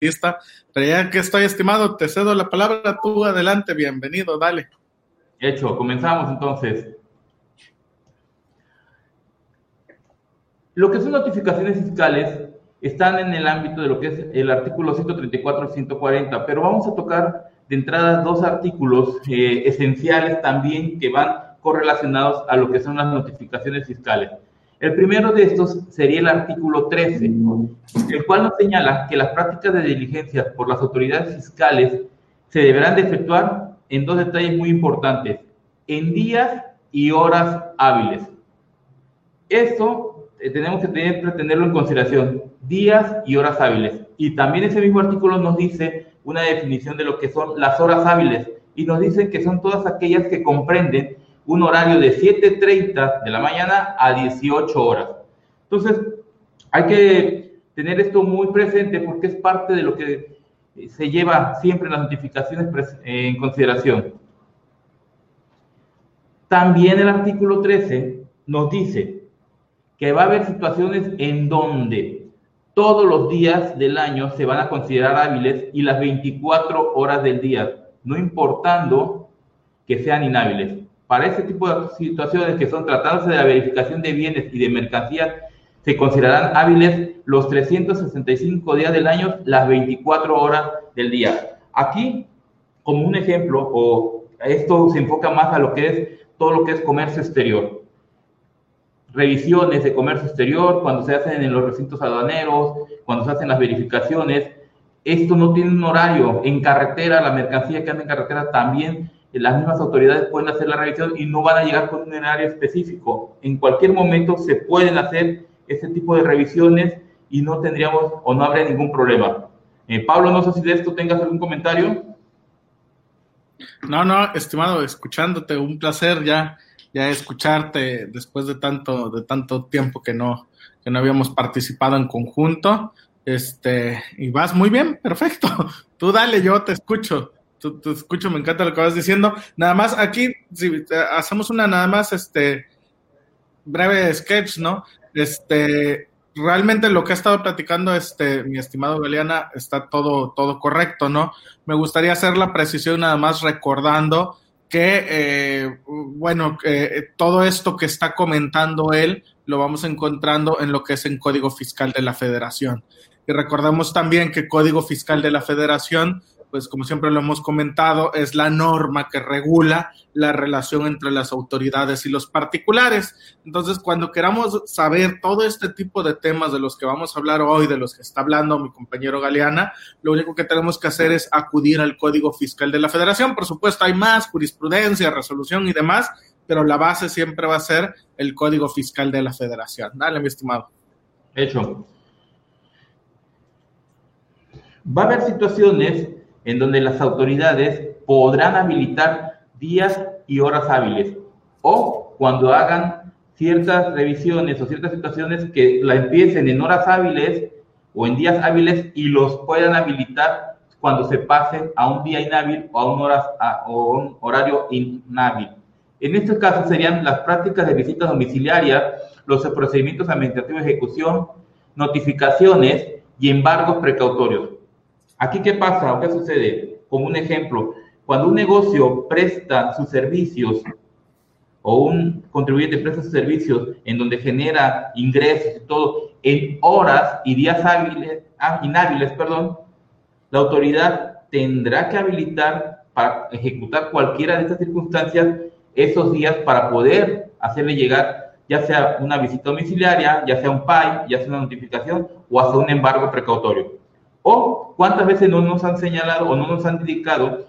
lista. Pero ya que estoy estimado, te cedo la palabra. Tú adelante, bienvenido, dale. Hecho, comenzamos entonces. Lo que son notificaciones fiscales están en el ámbito de lo que es el artículo 134 y 140, pero vamos a tocar de entrada dos artículos eh, esenciales también que van correlacionados a lo que son las notificaciones fiscales. El primero de estos sería el artículo 13, el cual nos señala que las prácticas de diligencia por las autoridades fiscales se deberán de efectuar en dos detalles muy importantes, en días y horas hábiles. Esto eh, tenemos que tener, tenerlo en consideración, días y horas hábiles. Y también ese mismo artículo nos dice una definición de lo que son las horas hábiles y nos dicen que son todas aquellas que comprenden un horario de 7.30 de la mañana a 18 horas. Entonces, hay que tener esto muy presente porque es parte de lo que se lleva siempre en las notificaciones en consideración. También el artículo 13 nos dice que va a haber situaciones en donde todos los días del año se van a considerar hábiles y las 24 horas del día, no importando que sean inhábiles. Para ese tipo de situaciones que son tratándose de la verificación de bienes y de mercancías, se considerarán hábiles los 365 días del año, las 24 horas del día. Aquí, como un ejemplo, o esto se enfoca más a lo que es todo lo que es comercio exterior revisiones de comercio exterior, cuando se hacen en los recintos aduaneros, cuando se hacen las verificaciones. Esto no tiene un horario. En carretera, la mercancía que anda en carretera también, las mismas autoridades pueden hacer la revisión y no van a llegar con un horario específico. En cualquier momento se pueden hacer este tipo de revisiones y no tendríamos o no habría ningún problema. Eh, Pablo, no sé si de esto tengas algún comentario. No, no, estimado, escuchándote, un placer ya ya escucharte después de tanto, de tanto tiempo que no, que no habíamos participado en conjunto. Este, y vas muy bien, perfecto. Tú dale, yo te escucho. Tú, te escucho, me encanta lo que vas diciendo. Nada más aquí, si hacemos una nada más, este, breve sketch, ¿no? Este, realmente lo que ha estado platicando este, mi estimado Galeana está todo, todo correcto, ¿no? Me gustaría hacer la precisión nada más recordando que, eh, bueno, eh, todo esto que está comentando él lo vamos encontrando en lo que es en Código Fiscal de la Federación. Y recordamos también que Código Fiscal de la Federación pues como siempre lo hemos comentado, es la norma que regula la relación entre las autoridades y los particulares. Entonces, cuando queramos saber todo este tipo de temas de los que vamos a hablar hoy, de los que está hablando mi compañero Galeana, lo único que tenemos que hacer es acudir al Código Fiscal de la Federación. Por supuesto, hay más jurisprudencia, resolución y demás, pero la base siempre va a ser el Código Fiscal de la Federación. Dale, mi estimado. Hecho. Va a haber situaciones en donde las autoridades podrán habilitar días y horas hábiles o cuando hagan ciertas revisiones o ciertas situaciones que la empiecen en horas hábiles o en días hábiles y los puedan habilitar cuando se pasen a un día inhábil o a un, horas, o un horario inhábil. En este caso serían las prácticas de visita domiciliaria, los procedimientos administrativos de ejecución, notificaciones y embargos precautorios. Aquí, ¿qué pasa o qué sucede? Como un ejemplo, cuando un negocio presta sus servicios o un contribuyente presta sus servicios en donde genera ingresos y todo en horas y días hábiles, ah, inhábiles, perdón, la autoridad tendrá que habilitar para ejecutar cualquiera de estas circunstancias esos días para poder hacerle llegar ya sea una visita domiciliaria, ya sea un PAI, ya sea una notificación o hasta un embargo precautorio. O cuántas veces no nos han señalado o no nos han indicado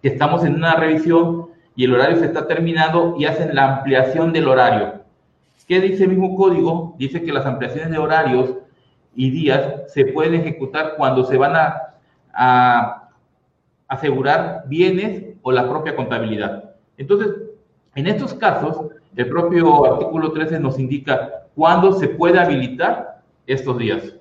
que estamos en una revisión y el horario se está terminando y hacen la ampliación del horario. ¿Qué dice el mismo código? Dice que las ampliaciones de horarios y días se pueden ejecutar cuando se van a, a asegurar bienes o la propia contabilidad. Entonces, en estos casos, el propio artículo 13 nos indica cuándo se puede habilitar estos días.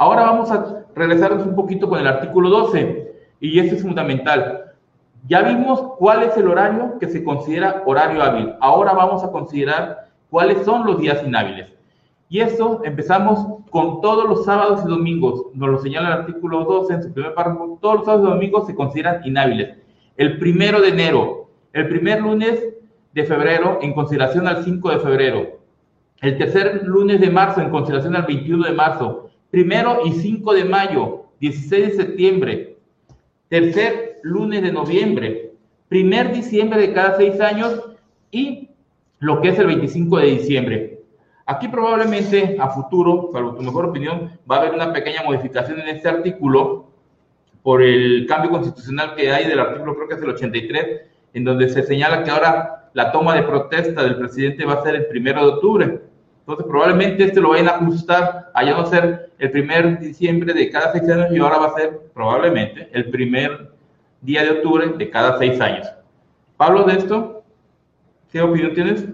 Ahora vamos a regresarnos un poquito con el artículo 12, y esto es fundamental. Ya vimos cuál es el horario que se considera horario hábil. Ahora vamos a considerar cuáles son los días inhábiles. Y eso empezamos con todos los sábados y domingos. Nos lo señala el artículo 12 en su primer párrafo. Todos los sábados y domingos se consideran inhábiles. El primero de enero, el primer lunes de febrero en consideración al 5 de febrero. El tercer lunes de marzo en consideración al 21 de marzo. Primero y 5 de mayo, 16 de septiembre. Tercer lunes de noviembre. Primer diciembre de cada seis años y lo que es el 25 de diciembre. Aquí probablemente a futuro, salvo tu mejor opinión, va a haber una pequeña modificación en este artículo por el cambio constitucional que hay del artículo, creo que es el 83, en donde se señala que ahora la toma de protesta del presidente va a ser el primero de octubre. Entonces, probablemente este lo vayan a ajustar a ya no ser el primer diciembre de cada seis años y ahora va a ser probablemente el primer día de octubre de cada seis años. Pablo, de esto, ¿qué opinión tienes?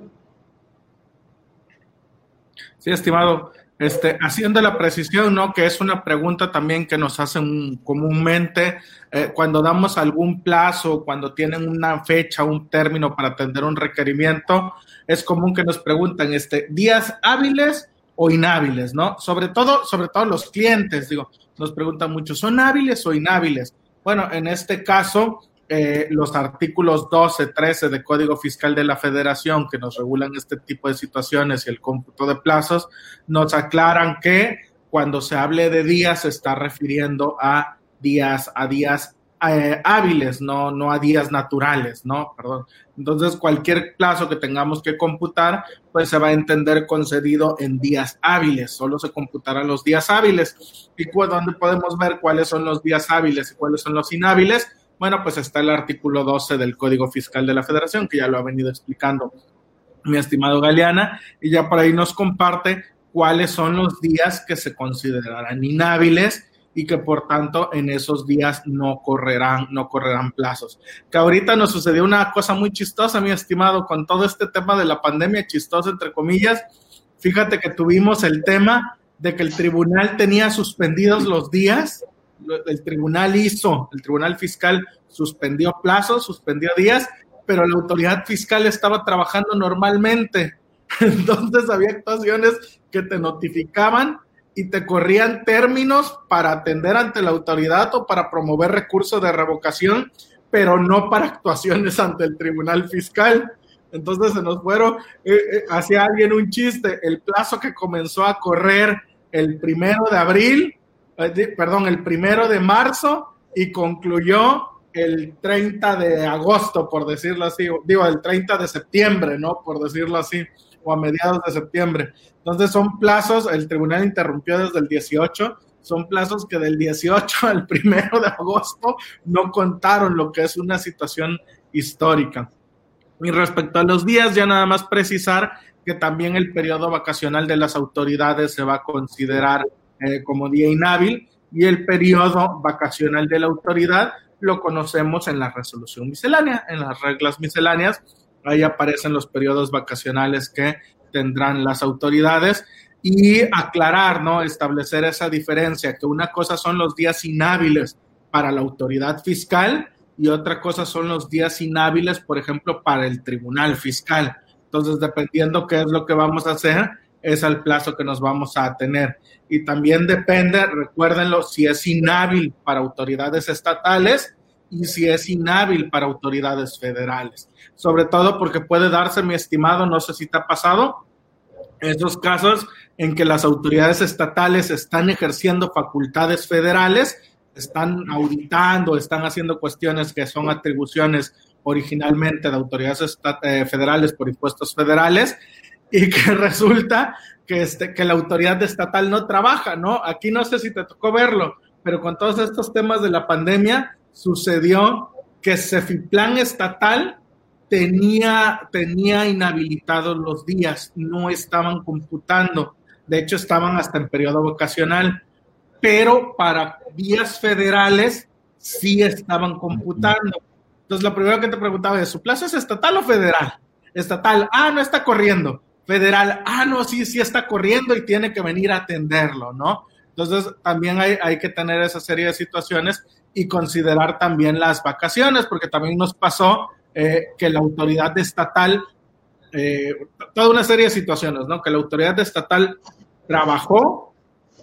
Sí, estimado. Este, haciendo la precisión, ¿no? Que es una pregunta también que nos hacen comúnmente eh, cuando damos algún plazo, cuando tienen una fecha, un término para atender un requerimiento, es común que nos preguntan, este, días hábiles o inhábiles, ¿no? Sobre todo, sobre todo los clientes, digo, nos preguntan mucho, ¿son hábiles o inhábiles? Bueno, en este caso, eh, los artículos 12, 13 de Código Fiscal de la Federación que nos regulan este tipo de situaciones y el cómputo de plazos, nos aclaran que cuando se hable de días se está refiriendo a días, a días eh, hábiles, no, no a días naturales, ¿no? Perdón. Entonces, cualquier plazo que tengamos que computar, pues se va a entender concedido en días hábiles, solo se computarán los días hábiles. ¿Y dónde podemos ver cuáles son los días hábiles y cuáles son los inhábiles? Bueno, pues está el artículo 12 del Código Fiscal de la Federación, que ya lo ha venido explicando mi estimado Galeana, y ya por ahí nos comparte cuáles son los días que se considerarán inhábiles y que por tanto en esos días no correrán, no correrán plazos. Que ahorita nos sucedió una cosa muy chistosa, mi estimado, con todo este tema de la pandemia, chistosa entre comillas. Fíjate que tuvimos el tema de que el tribunal tenía suspendidos los días el tribunal hizo, el tribunal fiscal suspendió plazos, suspendió días, pero la autoridad fiscal estaba trabajando normalmente. Entonces había actuaciones que te notificaban y te corrían términos para atender ante la autoridad o para promover recursos de revocación, pero no para actuaciones ante el tribunal fiscal. Entonces se nos fueron, eh, eh, hacía alguien un chiste, el plazo que comenzó a correr el primero de abril eh, perdón, el primero de marzo y concluyó el 30 de agosto, por decirlo así, digo, el 30 de septiembre, ¿no? Por decirlo así, o a mediados de septiembre. Entonces son plazos, el tribunal interrumpió desde el 18, son plazos que del 18 al primero de agosto no contaron lo que es una situación histórica. Y respecto a los días, ya nada más precisar que también el periodo vacacional de las autoridades se va a considerar eh, como día inhábil y el periodo vacacional de la autoridad lo conocemos en la resolución miscelánea, en las reglas misceláneas. Ahí aparecen los periodos vacacionales que tendrán las autoridades y aclarar, ¿no? Establecer esa diferencia, que una cosa son los días inhábiles para la autoridad fiscal y otra cosa son los días inhábiles, por ejemplo, para el tribunal fiscal. Entonces, dependiendo qué es lo que vamos a hacer, es el plazo que nos vamos a tener. Y también depende, recuérdenlo, si es inhábil para autoridades estatales y si es inhábil para autoridades federales. Sobre todo porque puede darse, mi estimado, no sé si te ha pasado, esos casos en que las autoridades estatales están ejerciendo facultades federales, están auditando, están haciendo cuestiones que son atribuciones originalmente de autoridades eh, federales por impuestos federales y que resulta que, este, que la autoridad estatal no trabaja, ¿no? Aquí no sé si te tocó verlo, pero con todos estos temas de la pandemia sucedió que Cefiplan estatal tenía, tenía inhabilitados los días, no estaban computando, de hecho estaban hasta en periodo vocacional, pero para días federales sí estaban computando. Entonces, lo primero que te preguntaba es, ¿su plazo es estatal o federal? Estatal, ah, no está corriendo federal, ah, no, sí, sí está corriendo y tiene que venir a atenderlo, ¿no? Entonces, también hay, hay que tener esa serie de situaciones y considerar también las vacaciones, porque también nos pasó eh, que la autoridad estatal, eh, toda una serie de situaciones, ¿no? Que la autoridad estatal trabajó,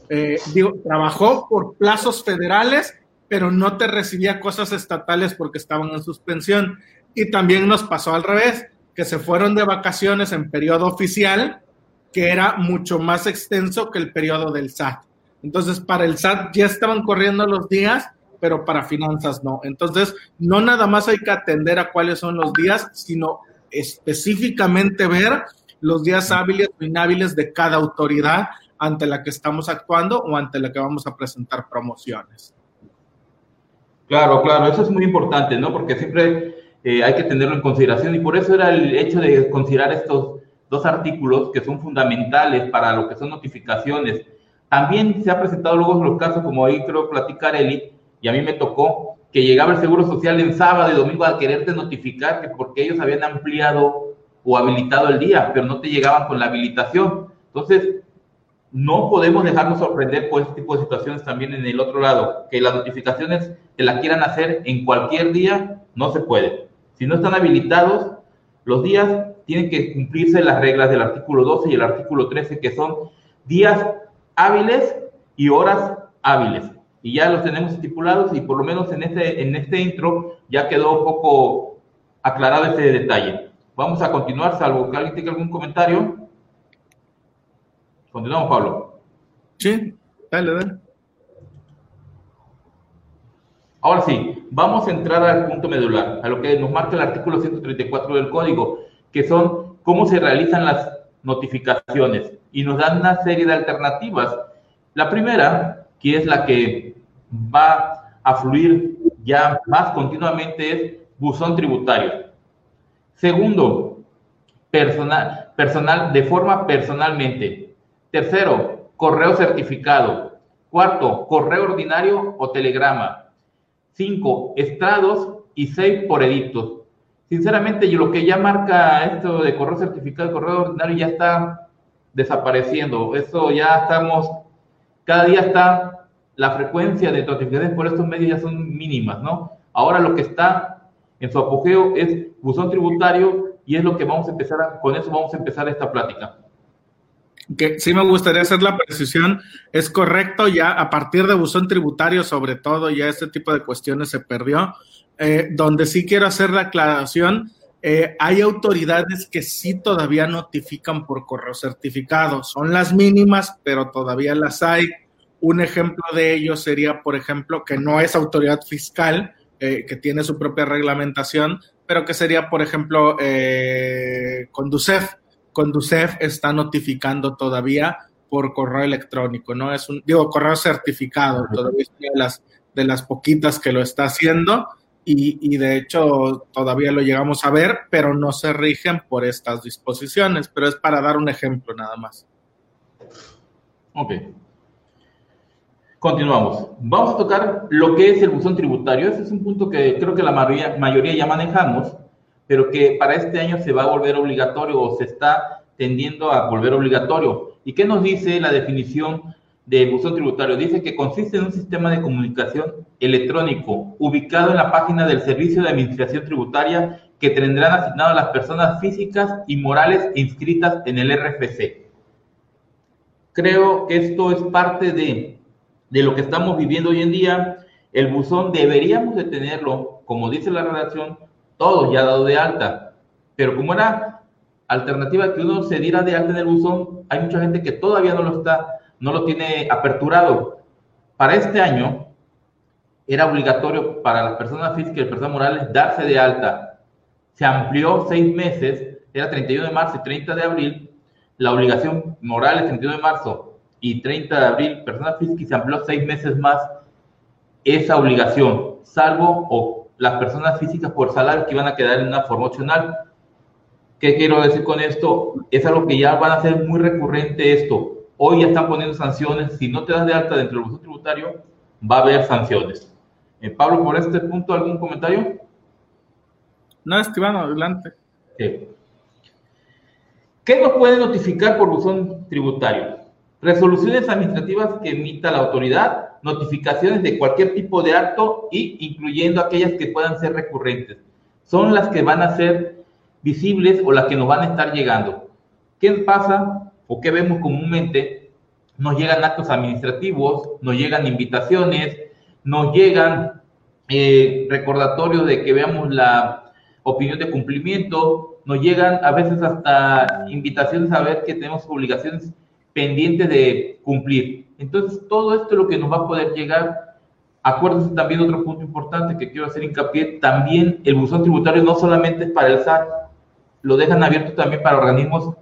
eh, digo, trabajó por plazos federales, pero no te recibía cosas estatales porque estaban en suspensión. Y también nos pasó al revés, que se fueron de vacaciones en periodo oficial, que era mucho más extenso que el periodo del SAT. Entonces, para el SAT ya estaban corriendo los días, pero para finanzas no. Entonces, no nada más hay que atender a cuáles son los días, sino específicamente ver los días hábiles o inhábiles de cada autoridad ante la que estamos actuando o ante la que vamos a presentar promociones. Claro, claro, eso es muy importante, ¿no? Porque siempre eh, hay que tenerlo en consideración y por eso era el hecho de considerar estos dos artículos que son fundamentales para lo que son notificaciones. También se ha presentado luego los casos, como ahí creo platicar Eli, y a mí me tocó que llegaba el Seguro Social en sábado y domingo a quererte notificar que porque ellos habían ampliado o habilitado el día, pero no te llegaban con la habilitación. Entonces, no podemos dejarnos sorprender por este tipo de situaciones también en el otro lado, que las notificaciones que la quieran hacer en cualquier día, no se puede. Si no están habilitados, los días tienen que cumplirse las reglas del artículo 12 y el artículo 13, que son días hábiles y horas hábiles. Y ya los tenemos estipulados y por lo menos en este, en este intro ya quedó un poco aclarado ese detalle. Vamos a continuar, salvo que alguien tenga algún comentario. Continuamos, Pablo. Sí, dale, dale. Ahora sí, vamos a entrar al punto medular, a lo que nos marca el artículo 134 del código, que son cómo se realizan las notificaciones y nos dan una serie de alternativas. La primera, que es la que va a fluir ya más continuamente, es buzón tributario. Segundo, personal, personal de forma personalmente. Tercero, correo certificado. Cuarto, correo ordinario o telegrama. Cinco, estrados y seis por edictos. Sinceramente, yo lo que ya marca esto de correo certificado correo ordinario ya está desapareciendo. Eso ya estamos, cada día está, la frecuencia de notificaciones por estos medios ya son mínimas, ¿no? Ahora lo que está en su apogeo es buzón tributario y es lo que vamos a empezar, con eso vamos a empezar esta plática que sí me gustaría hacer la precisión, es correcto, ya a partir de buzón tributario sobre todo, ya este tipo de cuestiones se perdió. Eh, donde sí quiero hacer la aclaración, eh, hay autoridades que sí todavía notifican por correo certificado, son las mínimas, pero todavía las hay. Un ejemplo de ello sería, por ejemplo, que no es autoridad fiscal, eh, que tiene su propia reglamentación, pero que sería, por ejemplo, Conducef Conducef está notificando todavía por correo electrónico, ¿no? Es un, digo, correo certificado, todavía es una de las, de las poquitas que lo está haciendo y, de hecho todavía lo llegamos a ver, pero no se rigen por estas disposiciones, pero es para dar un ejemplo nada más. Ok. Continuamos. Vamos a tocar lo que es el buzón tributario. Ese es un punto que creo que la mayoría, mayoría ya manejamos pero que para este año se va a volver obligatorio o se está tendiendo a volver obligatorio. ¿Y qué nos dice la definición de buzón tributario? Dice que consiste en un sistema de comunicación electrónico ubicado en la página del Servicio de Administración Tributaria que tendrán asignado a las personas físicas y morales inscritas en el RFC. Creo que esto es parte de, de lo que estamos viviendo hoy en día. El buzón deberíamos de tenerlo, como dice la redacción, todo ya dado de alta. Pero como era alternativa que uno se diera de alta en el buzón, hay mucha gente que todavía no lo está, no lo tiene aperturado. Para este año era obligatorio para las personas físicas y personas morales darse de alta. Se amplió seis meses, era 31 de marzo y 30 de abril. La obligación moral es 31 de marzo y 30 de abril, personas físicas, y se amplió seis meses más esa obligación, salvo o las personas físicas por salario que iban a quedar en una forma opcional. ¿Qué quiero decir con esto? Es algo que ya van a ser muy recurrente esto. Hoy ya están poniendo sanciones. Si no te das de alta dentro del buzón tributario, va a haber sanciones. Eh, Pablo, por este punto, ¿algún comentario? No, estimado, adelante. ¿Qué nos puede notificar por buzón tributario? Resoluciones administrativas que emita la autoridad, notificaciones de cualquier tipo de acto y incluyendo aquellas que puedan ser recurrentes. Son las que van a ser visibles o las que nos van a estar llegando. ¿Qué pasa o qué vemos comúnmente? nos llegan actos administrativos, nos llegan invitaciones, nos llegan eh, recordatorios de que veamos la opinión de cumplimiento, nos llegan a veces hasta invitaciones a ver que tenemos obligaciones pendientes de cumplir. Entonces, todo esto es lo que nos va a poder llegar. Acuérdense también otro punto importante que quiero hacer hincapié, también el buzón tributario no solamente es para el SAT, lo dejan abierto también para organismos,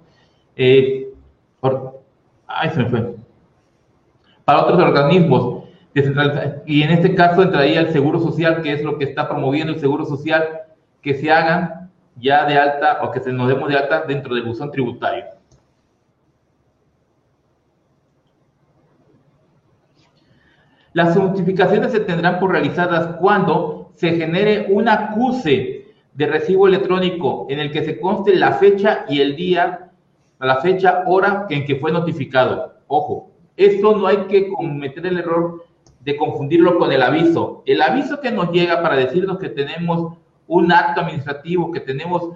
eh, ay, se me fue, para otros organismos Y en este caso entraría el Seguro Social, que es lo que está promoviendo el Seguro Social, que se hagan ya de alta o que se nos demos de alta dentro del buzón tributario. Las notificaciones se tendrán por realizadas cuando se genere un acuse de recibo electrónico en el que se conste la fecha y el día, la fecha, hora en que fue notificado. Ojo, esto no hay que cometer el error de confundirlo con el aviso. El aviso que nos llega para decirnos que tenemos un acto administrativo, que tenemos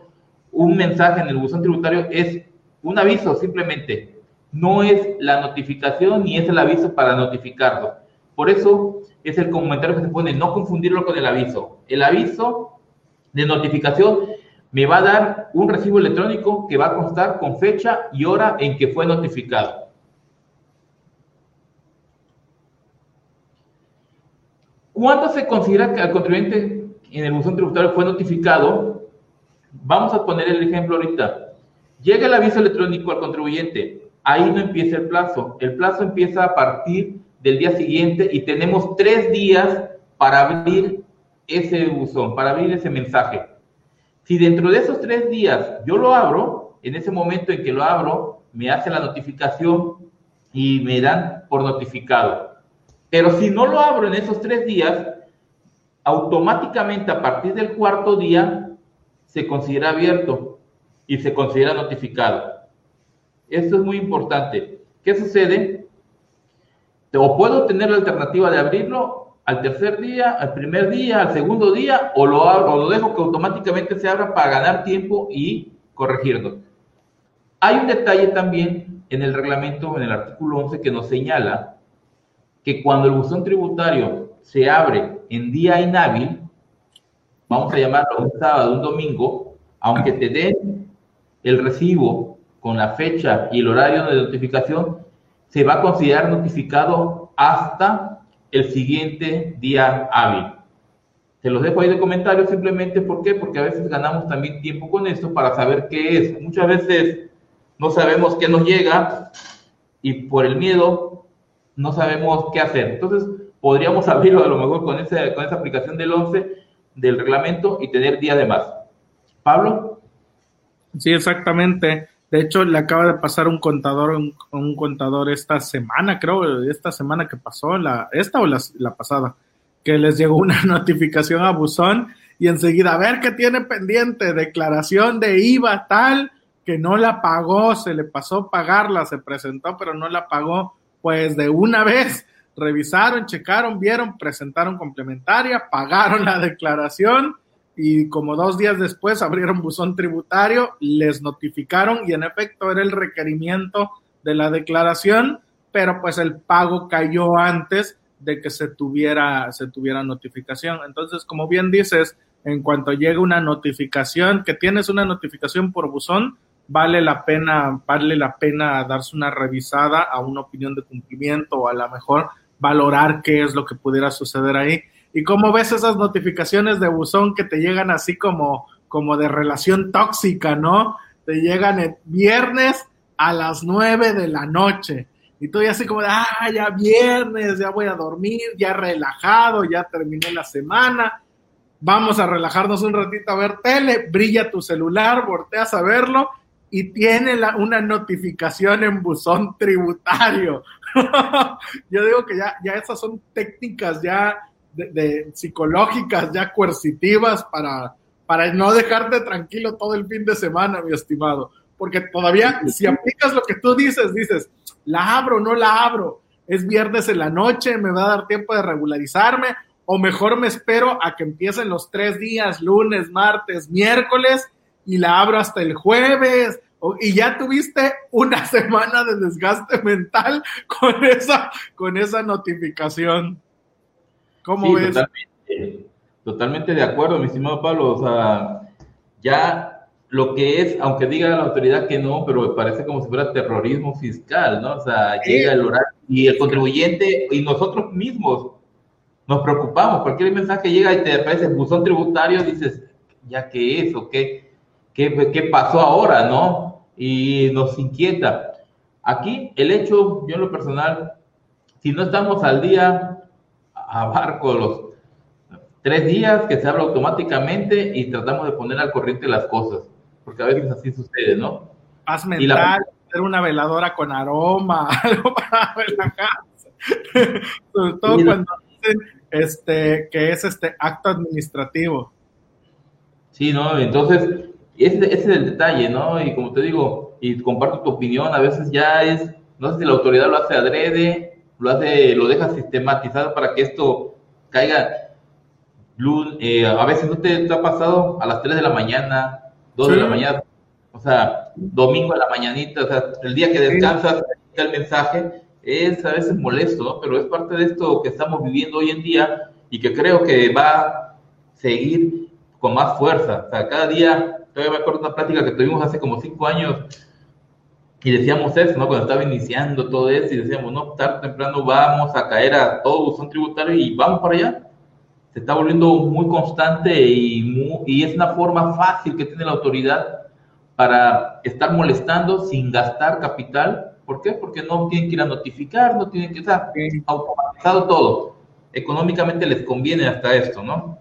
un mensaje en el buzón tributario, es un aviso simplemente. No es la notificación ni es el aviso para notificarlo. Por eso es el comentario que se pone, no confundirlo con el aviso. El aviso de notificación me va a dar un recibo electrónico que va a constar con fecha y hora en que fue notificado. ¿Cuándo se considera que el contribuyente en el buzón tributario fue notificado? Vamos a poner el ejemplo ahorita. Llega el aviso electrónico al contribuyente. Ahí no empieza el plazo. El plazo empieza a partir del día siguiente y tenemos tres días para abrir ese buzón, para abrir ese mensaje. Si dentro de esos tres días yo lo abro, en ese momento en que lo abro, me hace la notificación y me dan por notificado. Pero si no lo abro en esos tres días, automáticamente a partir del cuarto día se considera abierto y se considera notificado. Esto es muy importante. ¿Qué sucede? O puedo tener la alternativa de abrirlo al tercer día, al primer día, al segundo día, o lo, abro, o lo dejo que automáticamente se abra para ganar tiempo y corregirlo. Hay un detalle también en el reglamento, en el artículo 11, que nos señala que cuando el buzón tributario se abre en día inhábil, vamos a llamarlo un sábado, un domingo, aunque te den el recibo con la fecha y el horario de notificación, se va a considerar notificado hasta el siguiente día hábil. Se los dejo ahí de comentarios simplemente, ¿por qué? Porque a veces ganamos también tiempo con esto para saber qué es. Muchas veces no sabemos qué nos llega y por el miedo no sabemos qué hacer. Entonces, podríamos abrirlo a lo mejor con, ese, con esa aplicación del 11 del reglamento y tener día de más. Pablo. Sí, exactamente. De hecho, le acaba de pasar un contador, un, contador esta semana, creo, esta semana que pasó, la, esta o la, pasada, que les llegó una notificación a Buzón y enseguida, a ver qué tiene pendiente, declaración de IVA tal, que no la pagó, se le pasó pagarla, se presentó, pero no la pagó, pues de una vez revisaron, checaron, vieron, presentaron complementaria, pagaron la declaración y como dos días después abrieron buzón tributario, les notificaron y en efecto era el requerimiento de la declaración, pero pues el pago cayó antes de que se tuviera, se tuviera notificación. Entonces, como bien dices, en cuanto llegue una notificación, que tienes una notificación por buzón, vale la pena, vale la pena darse una revisada a una opinión de cumplimiento o a lo mejor valorar qué es lo que pudiera suceder ahí ¿Y cómo ves esas notificaciones de buzón que te llegan así como, como de relación tóxica, ¿no? Te llegan el viernes a las nueve de la noche. Y tú ya así como de, ah, ya viernes, ya voy a dormir, ya relajado, ya terminé la semana. Vamos a relajarnos un ratito a ver tele, brilla tu celular, volteas a verlo y tiene una notificación en buzón tributario. Yo digo que ya, ya esas son técnicas ya de, psicológicas ya coercitivas para, para no dejarte tranquilo todo el fin de semana, mi estimado. Porque todavía, si aplicas lo que tú dices, dices, la abro, no la abro, es viernes en la noche, me va a dar tiempo de regularizarme, o mejor me espero a que empiecen los tres días, lunes, martes, miércoles, y la abro hasta el jueves, y ya tuviste una semana de desgaste mental con esa, con esa notificación. ¿Cómo ves? Totalmente, totalmente de acuerdo, mi estimado Pablo. O sea, ya lo que es, aunque diga la autoridad que no, pero parece como si fuera terrorismo fiscal, ¿no? O sea, llega el horario y el contribuyente y nosotros mismos nos preocupamos. Cualquier mensaje llega y te aparece buzón tributario, dices, ¿ya qué es o qué, qué, qué pasó ahora, no? Y nos inquieta. Aquí el hecho, yo en lo personal, si no estamos al día, abarco los tres días que se habla automáticamente y tratamos de poner al corriente las cosas, porque a veces así sucede, ¿no? Haz mental, hacer una veladora con aroma, algo para relajarse. Sobre todo cuando dicen este, que es este acto administrativo. Sí, ¿no? Entonces, ese, ese, es el detalle, ¿no? Y como te digo, y comparto tu opinión, a veces ya es, no sé si la autoridad lo hace adrede, lo hace, lo deja sistematizado para que esto caiga. Eh, a veces no te, ha pasado a las 3 de la mañana, 2 de la mañana, o sea, domingo a la mañanita, o sea, el día que descansas, el mensaje, es a veces molesto, ¿no? Pero es parte de esto que estamos viviendo hoy en día y que creo que va a seguir con más fuerza. O sea, cada día, todavía me acuerdo de una plática que tuvimos hace como cinco años y decíamos eso, ¿no? Cuando estaba iniciando todo eso y decíamos, no, tarde o temprano vamos a caer a todo buzón tributario y vamos para allá. Se está volviendo muy constante y, y es una forma fácil que tiene la autoridad para estar molestando sin gastar capital ¿Por qué? Porque no tienen que ir a notificar, no tienen que estar automatizado todo. Económicamente les conviene hasta esto, ¿no?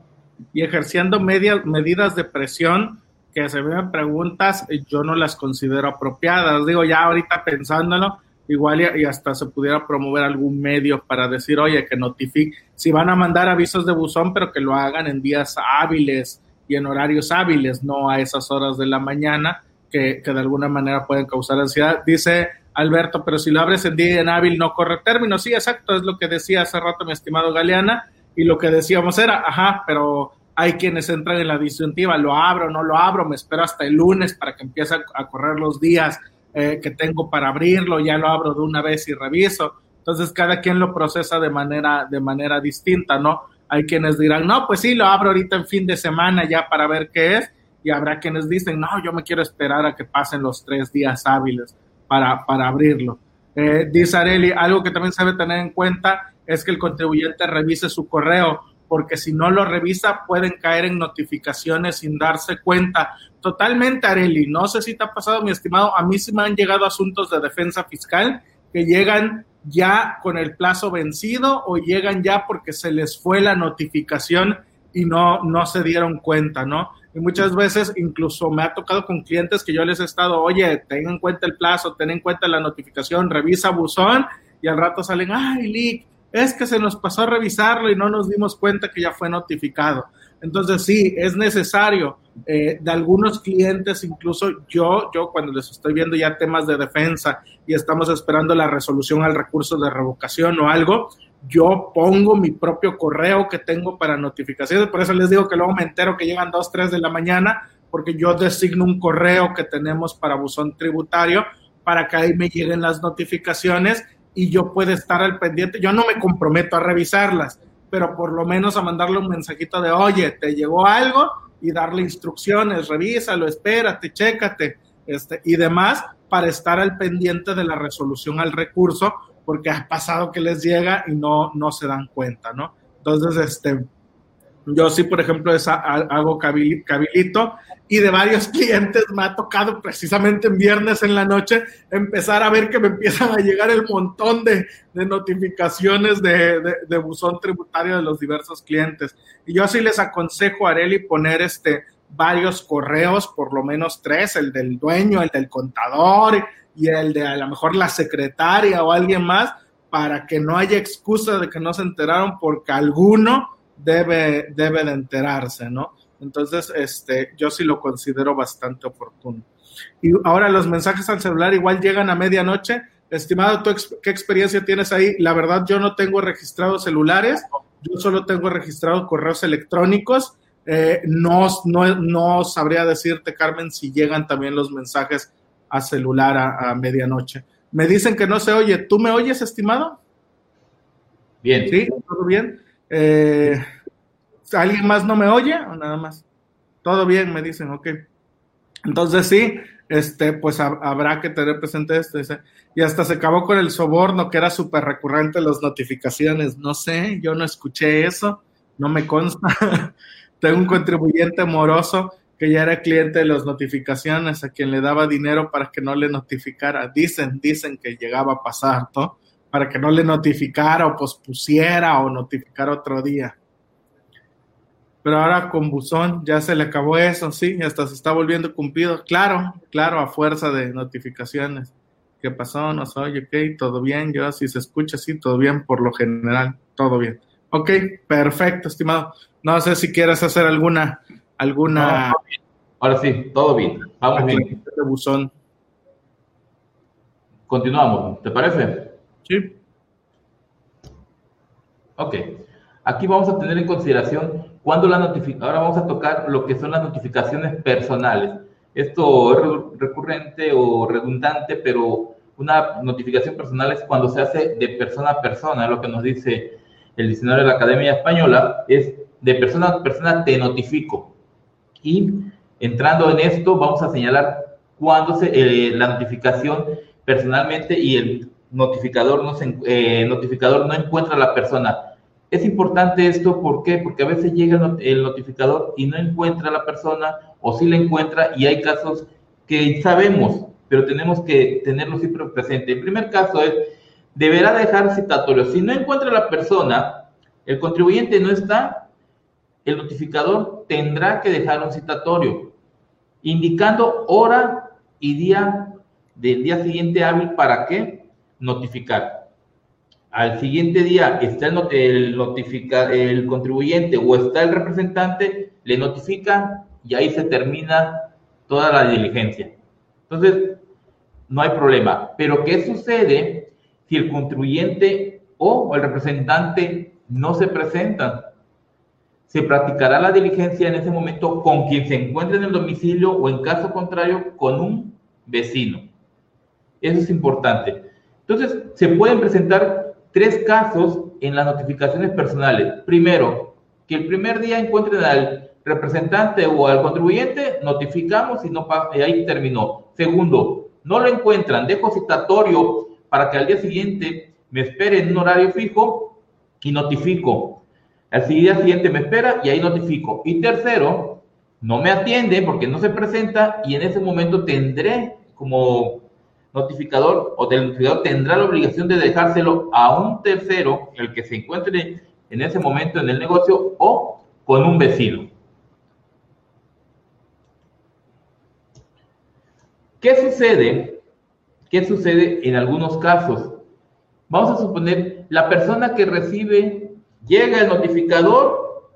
Y ejerciendo medidas de presión que se ven preguntas, yo no las considero apropiadas. Digo, ya ahorita pensándolo, igual y, hasta se pudiera promover algún medio para decir, oye, que notifique, si van a mandar avisos de buzón, pero que lo hagan en días hábiles y en horarios hábiles, no a esas horas de la mañana que, que de alguna manera pueden causar ansiedad. Dice Alberto, pero si lo abres en día en hábil no corre término. Sí, exacto, es lo que decía hace rato mi estimado Galeana, y lo que decíamos era, ajá, pero hay quienes entran en la disyuntiva, lo abro, no lo abro, me espero hasta el lunes para que empiece a correr los días eh, que tengo para abrirlo, ya lo abro de una vez y reviso. Entonces cada quien lo procesa de manera, de manera distinta, ¿no? Hay quienes dirán, no, pues sí, lo abro ahorita en fin de semana ya para ver qué es, y habrá quienes dicen, no, yo me quiero esperar a que pasen los tres días hábiles para, para abrirlo. Eh, dice Areli, algo que también se debe tener en cuenta es que el contribuyente revise su correo, porque si no lo revisa pueden caer en notificaciones sin darse cuenta. Totalmente, Areli, no sé si te ha pasado, mi estimado, a mí sí me han llegado asuntos de defensa fiscal que llegan ya con el plazo vencido o llegan ya porque se les fue la notificación y no, no se dieron cuenta, ¿no? Y muchas veces incluso me ha tocado con clientes que yo les he estado, oye, ten en cuenta el plazo, ten en cuenta la notificación, revisa buzón y al rato salen, ay, Lick, es que se nos pasó a revisarlo y no nos dimos cuenta que ya fue notificado. Entonces sí, es necesario. Eh, de algunos clientes, incluso yo, yo cuando les estoy viendo ya temas de defensa y estamos esperando la resolución al recurso de revocación o algo, yo pongo mi propio correo que tengo para notificaciones, por eso les digo que luego me entero que llegan dos, tres de la mañana, porque yo designo un correo que tenemos para buzón tributario para que ahí me lleguen las notificaciones y yo pueda estar al pendiente. Yo no me comprometo a revisarlas, pero por lo menos a mandarle un mensajito de, oye, te llegó algo y darle instrucciones, revísalo, espérate, chécate, este, y demás, para estar al pendiente de la resolución al recurso porque ha pasado que les llega y no, no se dan cuenta, ¿no? Entonces, este, yo sí, por ejemplo, esa, hago cabilito y de varios clientes me ha tocado precisamente en viernes en la noche empezar a ver que me empiezan a llegar el montón de, de notificaciones de, de, buzón tributario de los diversos clientes. Y yo sí les aconsejo a Areli poner este varios correos, por lo menos tres, el del dueño, el del contador, y el de a lo mejor la secretaria o alguien más para que no haya excusa de que no se enteraron porque alguno debe, debe de enterarse, ¿no? Entonces, este, yo sí lo considero bastante oportuno. Y ahora los mensajes al celular igual llegan a medianoche. Estimado, ¿tú qué experiencia tienes ahí? La verdad, yo no tengo registrados celulares, yo solo tengo registrados correos electrónicos. Eh, no, no, no sabría decirte, Carmen, si llegan también los mensajes a celular a, medianoche. Me dicen que no se oye. ¿Tú me oyes, estimado? Bien. Sí, todo bien. Eh, ¿Alguien más no me oye o nada más? Todo bien, me dicen, ok. Entonces sí, este, pues habrá que tener presente esto. Y hasta se acabó con el soborno, que era súper recurrente las notificaciones. No sé, yo no escuché eso, no me consta. Tengo un contribuyente moroso que ya era cliente de las notificaciones, a quien le daba dinero para que no le notificara. Dicen, dicen que llegaba a pasar, ¿no? Para que no le notificara o pospusiera o notificara otro día. Pero ahora con buzón ya se le acabó eso, sí, hasta se está volviendo cumplido. Claro, claro, a fuerza de notificaciones. ¿Qué pasó? No soy, ok, todo bien. Yo, si se escucha, sí, todo bien, por lo general, todo bien. Ok, perfecto, estimado. No sé si quieres hacer alguna, alguna. Ahora sí, todo bien. Vamos bien. De buzón. Continuamos, ¿te parece? Sí. Ok. Aquí vamos a tener en consideración cuando la. Ahora vamos a tocar lo que son las notificaciones personales. Esto es recurrente o redundante, pero una notificación personal es cuando se hace de persona a persona, lo que nos dice el diccionario de la Academia Española, es de persona a persona te notifico. Y entrando en esto, vamos a señalar cuándo se, eh, la notificación personalmente y el notificador no, se, eh, notificador no encuentra a la persona. Es importante esto, ¿por qué? Porque a veces llega el notificador y no encuentra a la persona o sí la encuentra y hay casos que sabemos, pero tenemos que tenerlo siempre presente. El primer caso es, deberá dejar citatorio. Si no encuentra a la persona, el contribuyente no está, el notificador tendrá que dejar un citatorio, indicando hora y día del día siguiente hábil para qué notificar. Al siguiente día está el, el, notifica, el contribuyente o está el representante, le notifica y ahí se termina toda la diligencia. Entonces, no hay problema. Pero ¿qué sucede si el contribuyente o el representante no se presentan? Se practicará la diligencia en ese momento con quien se encuentre en el domicilio o en caso contrario con un vecino. Eso es importante. Entonces, se pueden presentar tres casos en las notificaciones personales. Primero, que el primer día encuentren al representante o al contribuyente, notificamos y, no, y ahí terminó. Segundo, no lo encuentran, dejo citatorio para que al día siguiente me espere en un horario fijo y notifico. Al día siguiente me espera y ahí notifico. Y tercero, no me atiende porque no se presenta y en ese momento tendré como notificador o del notificador tendrá la obligación de dejárselo a un tercero, el que se encuentre en ese momento en el negocio o con un vecino. ¿Qué sucede? ¿Qué sucede en algunos casos? Vamos a suponer la persona que recibe, llega el notificador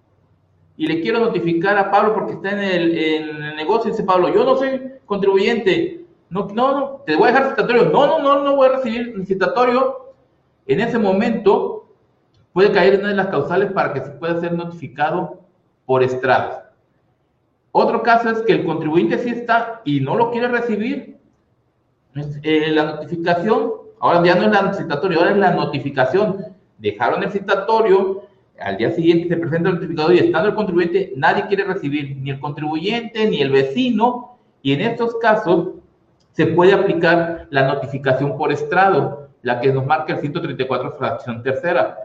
y le quiero notificar a Pablo porque está en el, negocio y dice Pablo, yo no soy contribuyente, no, no, no, te voy a dejar citatorio, no, no, no, no voy a recibir citatorio. En ese momento puede caer una de las causales para que se pueda ser notificado por estrados. Otro caso es que el contribuyente sí está y no lo quiere recibir. Eh, la notificación, ahora ya no es la citatorio, ahora es la notificación. Dejaron el citatorio, al día siguiente se presenta el notificador y estando el contribuyente, nadie quiere recibir, ni el contribuyente, ni el vecino, y en estos casos se puede aplicar la notificación por estrado, la que nos marca el 134 fracción tercera.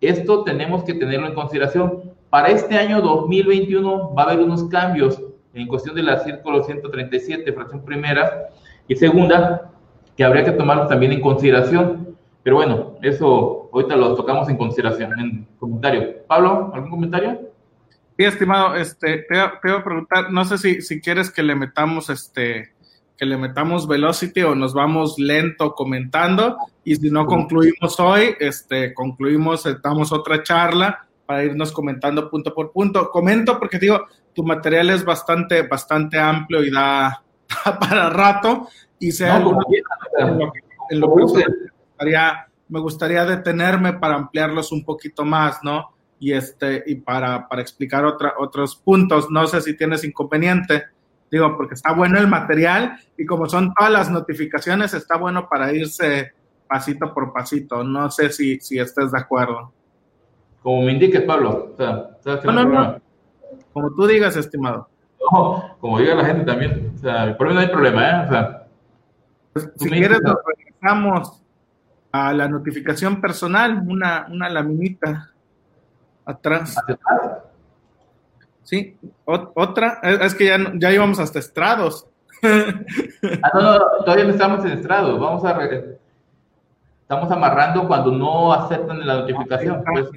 Esto tenemos que tenerlo en consideración para este año 2021 va a haber unos cambios en cuestión de la círculo 137, fracción primera y segunda, que habría que tomarlos también en consideración. Pero bueno, eso ahorita lo tocamos en consideración, en comentario. Pablo, ¿algún comentario? Sí, estimado, este, te, te voy a preguntar, no sé si, si quieres que le metamos este, que le metamos velocity o nos vamos lento comentando y si no concluimos hoy, este, concluimos, damos otra charla para irnos comentando punto por punto. Comento porque digo, tu material es bastante, bastante amplio y da, para rato y sea en lo, que, me, gustaría, me gustaría detenerme para ampliarlos un poquito más, ¿no? Y este, y para, para explicar otra, otros puntos. No sé si tienes inconveniente Digo, porque está bueno el material y como son todas las notificaciones, está bueno para irse pasito por pasito. No sé si, si estés de acuerdo. Como me indiques, Pablo. O sea, no, no, Como tú digas, estimado. No, como diga la gente también. O sea, por mí no hay problema, ¿eh? O sea, pues, si quieres, nos regresamos a la notificación personal, una, una laminita atrás. Sí, otra, es que ya, ya íbamos hasta estrados. ah, no, no, todavía no estamos en estrados, vamos a estamos amarrando cuando no aceptan la notificación. Pues,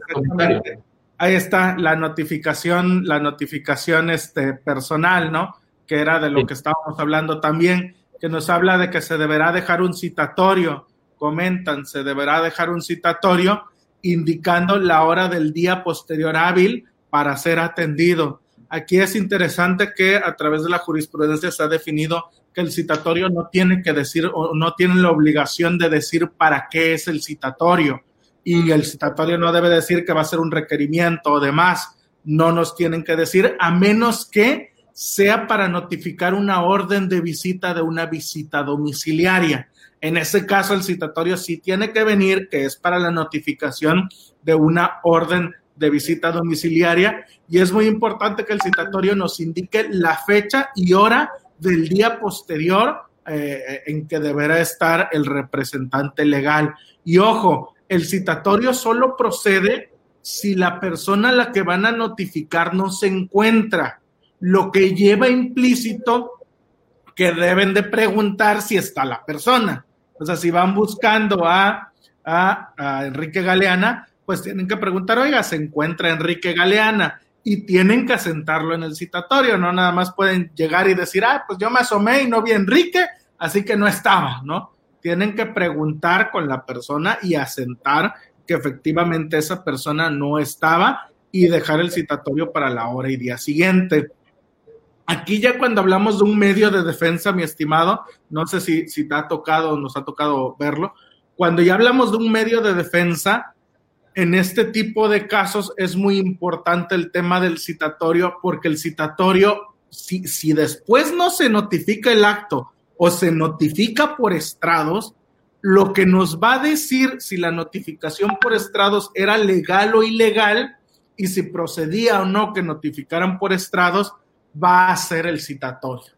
Ahí está la notificación, la notificación este, personal, ¿no? Que era de lo que estábamos hablando también, que nos habla de que se deberá dejar un citatorio, comentan, se deberá dejar un citatorio indicando la hora del día posterior hábil para ser atendido. Aquí es interesante que a través de la jurisprudencia se ha definido que el citatorio no tiene que decir o no tiene la obligación de decir para qué es el citatorio. Y el citatorio no debe decir que va a ser un requerimiento o demás. No nos tienen que decir a menos que sea para notificar una orden de visita de una visita domiciliaria. En ese caso, el citatorio sí tiene que venir, que es para la notificación de una orden de visita domiciliaria y es muy importante que el citatorio nos indique la fecha y hora del día posterior eh, en que deberá estar el representante legal. Y ojo, el citatorio solo procede si la persona a la que van a notificar no se encuentra, lo que lleva implícito que deben de preguntar si está la persona. O sea, si van buscando a, a, a Enrique Galeana, pues tienen que preguntar, oiga, se encuentra Enrique Galeana y tienen que asentarlo en el citatorio, no nada más pueden llegar y decir, ah, pues yo me asomé y no vi Enrique, así que no estaba, ¿no? Tienen que preguntar con la persona y asentar que efectivamente esa persona no estaba y dejar el citatorio para la hora y día siguiente. Aquí ya cuando hablamos de un medio de defensa, mi estimado, no sé si, si te ha tocado o nos ha tocado verlo, cuando ya hablamos de un medio de defensa, en este tipo de casos es muy importante el tema del citatorio porque el citatorio, si, si después no se notifica el acto o se notifica por estrados, lo que nos va a decir si la notificación por estrados era legal o ilegal y si procedía o no que notificaran por estrados, va a ser el citatorio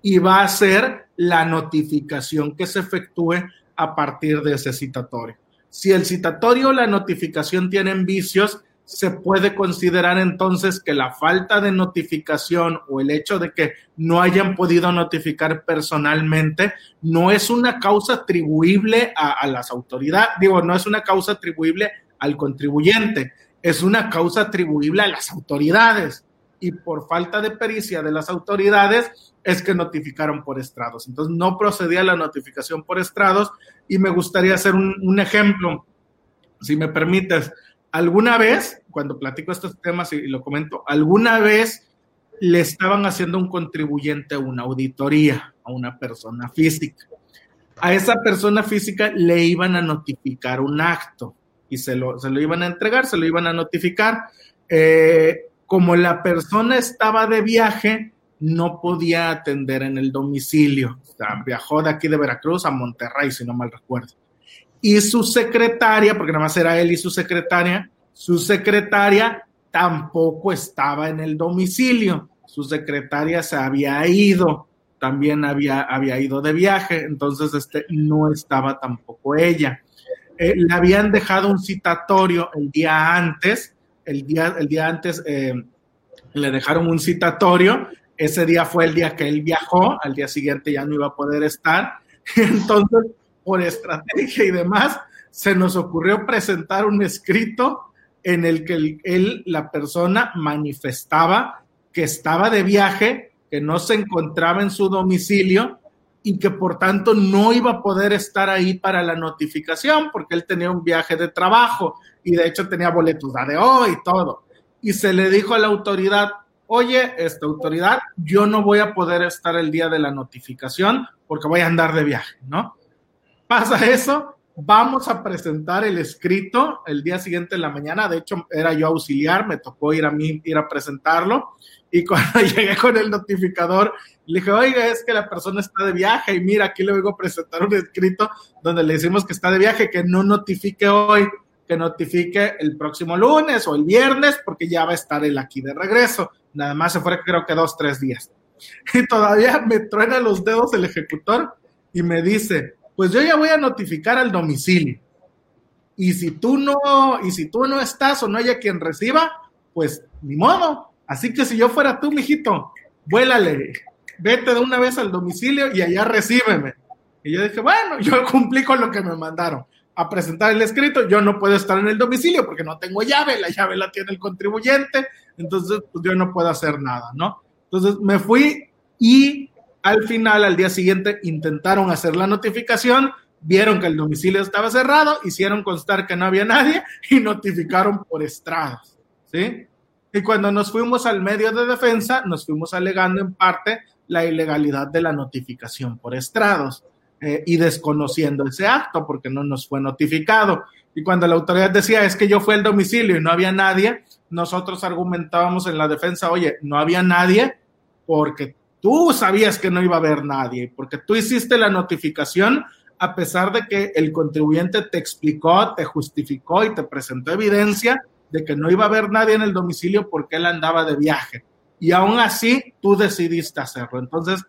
y va a ser la notificación que se efectúe a partir de ese citatorio. Si el citatorio o la notificación tienen vicios, se puede considerar entonces que la falta de notificación o el hecho de que no hayan podido notificar personalmente no es una causa atribuible a, las autoridades, digo, no es una causa atribuible al contribuyente, es una causa atribuible a las autoridades y por falta de pericia de las autoridades es que notificaron por estrados. Entonces no procedía la notificación por estrados y me gustaría hacer un, ejemplo, si me permites. Alguna vez, cuando platico estos temas y, lo comento, alguna vez le estaban haciendo un contribuyente una auditoría a una persona física. A esa persona física le iban a notificar un acto y se lo, se lo iban a entregar, se lo iban a notificar. Eh, como la persona estaba de viaje, no podía atender en el domicilio. Viajó de aquí de Veracruz a Monterrey, si no mal recuerdo. Y su secretaria, porque nada más era él y su secretaria, su secretaria tampoco estaba en el domicilio. Su secretaria se había ido, también había, había ido de viaje, entonces este, no estaba tampoco ella. Eh, le habían dejado un citatorio el día antes el día, el día antes eh, le dejaron un citatorio, ese día fue el día que él viajó, al día siguiente ya no iba a poder estar, entonces por estrategia y demás, se nos ocurrió presentar un escrito en el que él, la persona manifestaba que estaba de viaje, que no se encontraba en su domicilio y que por tanto no iba a poder estar ahí para la notificación porque él tenía un viaje de trabajo y de hecho tenía boletos de hoy y todo. Y se le dijo a la autoridad, oye, esta autoridad, yo no voy a poder estar el día de la notificación porque voy a andar de viaje, ¿no? Pasa eso vamos a presentar el escrito el día siguiente en la mañana. De hecho, era yo auxiliar, me tocó ir a mí, ir a presentarlo. Y cuando llegué con el notificador, le dije, oiga, es que la persona está de viaje y mira, aquí le vengo a presentar un escrito donde le decimos que está de viaje, que no notifique hoy, que notifique el próximo lunes o el viernes, porque ya va a estar él aquí de regreso. Nada más se fue creo que dos, tres días. Y todavía me truena los dedos el ejecutor y me dice, pues yo ya voy a notificar al domicilio. Y si tú no, y si tú no estás o no haya quien reciba, pues ni modo. Así que si yo fuera tú, mijito, vuélale, vete de una vez al domicilio y allá recíbeme. Y yo dije, bueno, yo cumplí con lo que me mandaron a presentar el escrito, yo no puedo estar en el domicilio porque no tengo llave, la llave la tiene el contribuyente, entonces pues yo no puedo hacer nada, ¿no? Entonces me fui y al final, al día siguiente, intentaron hacer la notificación, vieron que el domicilio estaba cerrado, hicieron constar que no había nadie y notificaron por estrados, ¿sí? Y cuando nos fuimos al medio de defensa, nos fuimos alegando en parte la ilegalidad de la notificación por estrados eh, y desconociendo ese acto porque no nos fue notificado. Y cuando la autoridad decía es que yo fui al domicilio y no había nadie, nosotros argumentábamos en la defensa, oye, no había nadie porque tú sabías que no iba a haber nadie, porque tú hiciste la notificación a pesar de que el contribuyente te explicó, te justificó y te presentó evidencia de que no iba a haber nadie en el domicilio porque él andaba de viaje. Y aún así, tú decidiste hacerlo. Entonces,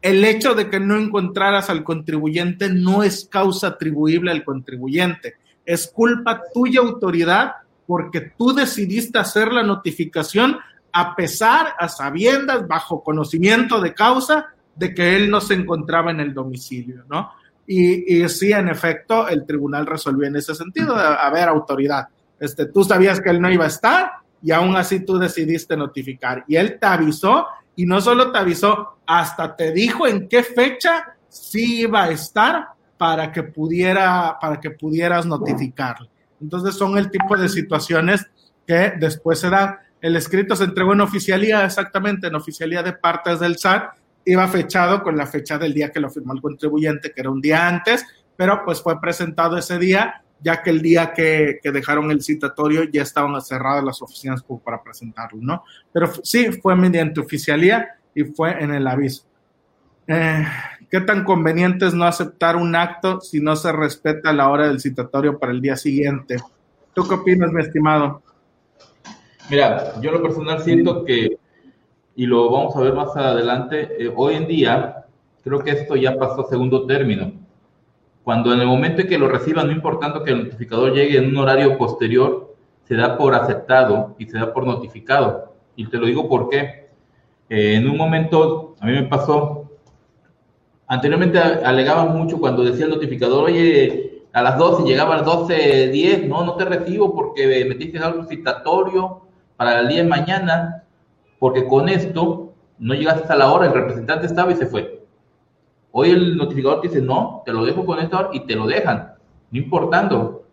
el hecho de que no encontraras al contribuyente no es causa atribuible al contribuyente, es culpa tuya autoridad porque tú decidiste hacer la notificación a pesar, a sabiendas, bajo conocimiento de causa de que él no se encontraba en el domicilio, ¿no? Y, y sí, en efecto, el tribunal resolvió en ese sentido, a, ver, autoridad, este, tú sabías que él no iba a estar y aún así tú decidiste notificar. Y él te avisó y no solo te avisó, hasta te dijo en qué fecha sí iba a estar para que pudiera, para que pudieras notificarle. Entonces son el tipo de situaciones que después se dan. El escrito se entregó en oficialía, exactamente, en oficialía de partes del SAT, iba fechado con la fecha del día que lo firmó el contribuyente, que era un día antes, pero pues fue presentado ese día ya que el día que, dejaron el citatorio ya estaban cerradas las oficinas para presentarlo, ¿no? Pero sí, fue mediante oficialía y fue en el aviso. Eh, ¿Qué tan conveniente es no aceptar un acto si no se respeta la hora del citatorio para el día siguiente? ¿Tú qué opinas, mi estimado? Mira, yo lo personal siento que, y lo vamos a ver más adelante, eh, hoy en día creo que esto ya pasó a segundo término cuando en el momento en que lo reciban, no importando que el notificador llegue en un horario posterior, se da por aceptado y se da por notificado. Y te lo digo porque eh, en un momento, a mí me pasó, anteriormente alegaban mucho cuando decía el notificador, oye, a las 12 llegaba a las 12.10, no, no te recibo porque metiste algo citatorio para el día de mañana, porque con esto no llegaste a la hora, el representante estaba y se fue. Hoy el notificador te dice, no, te lo dejo con esto y te lo dejan, no importando.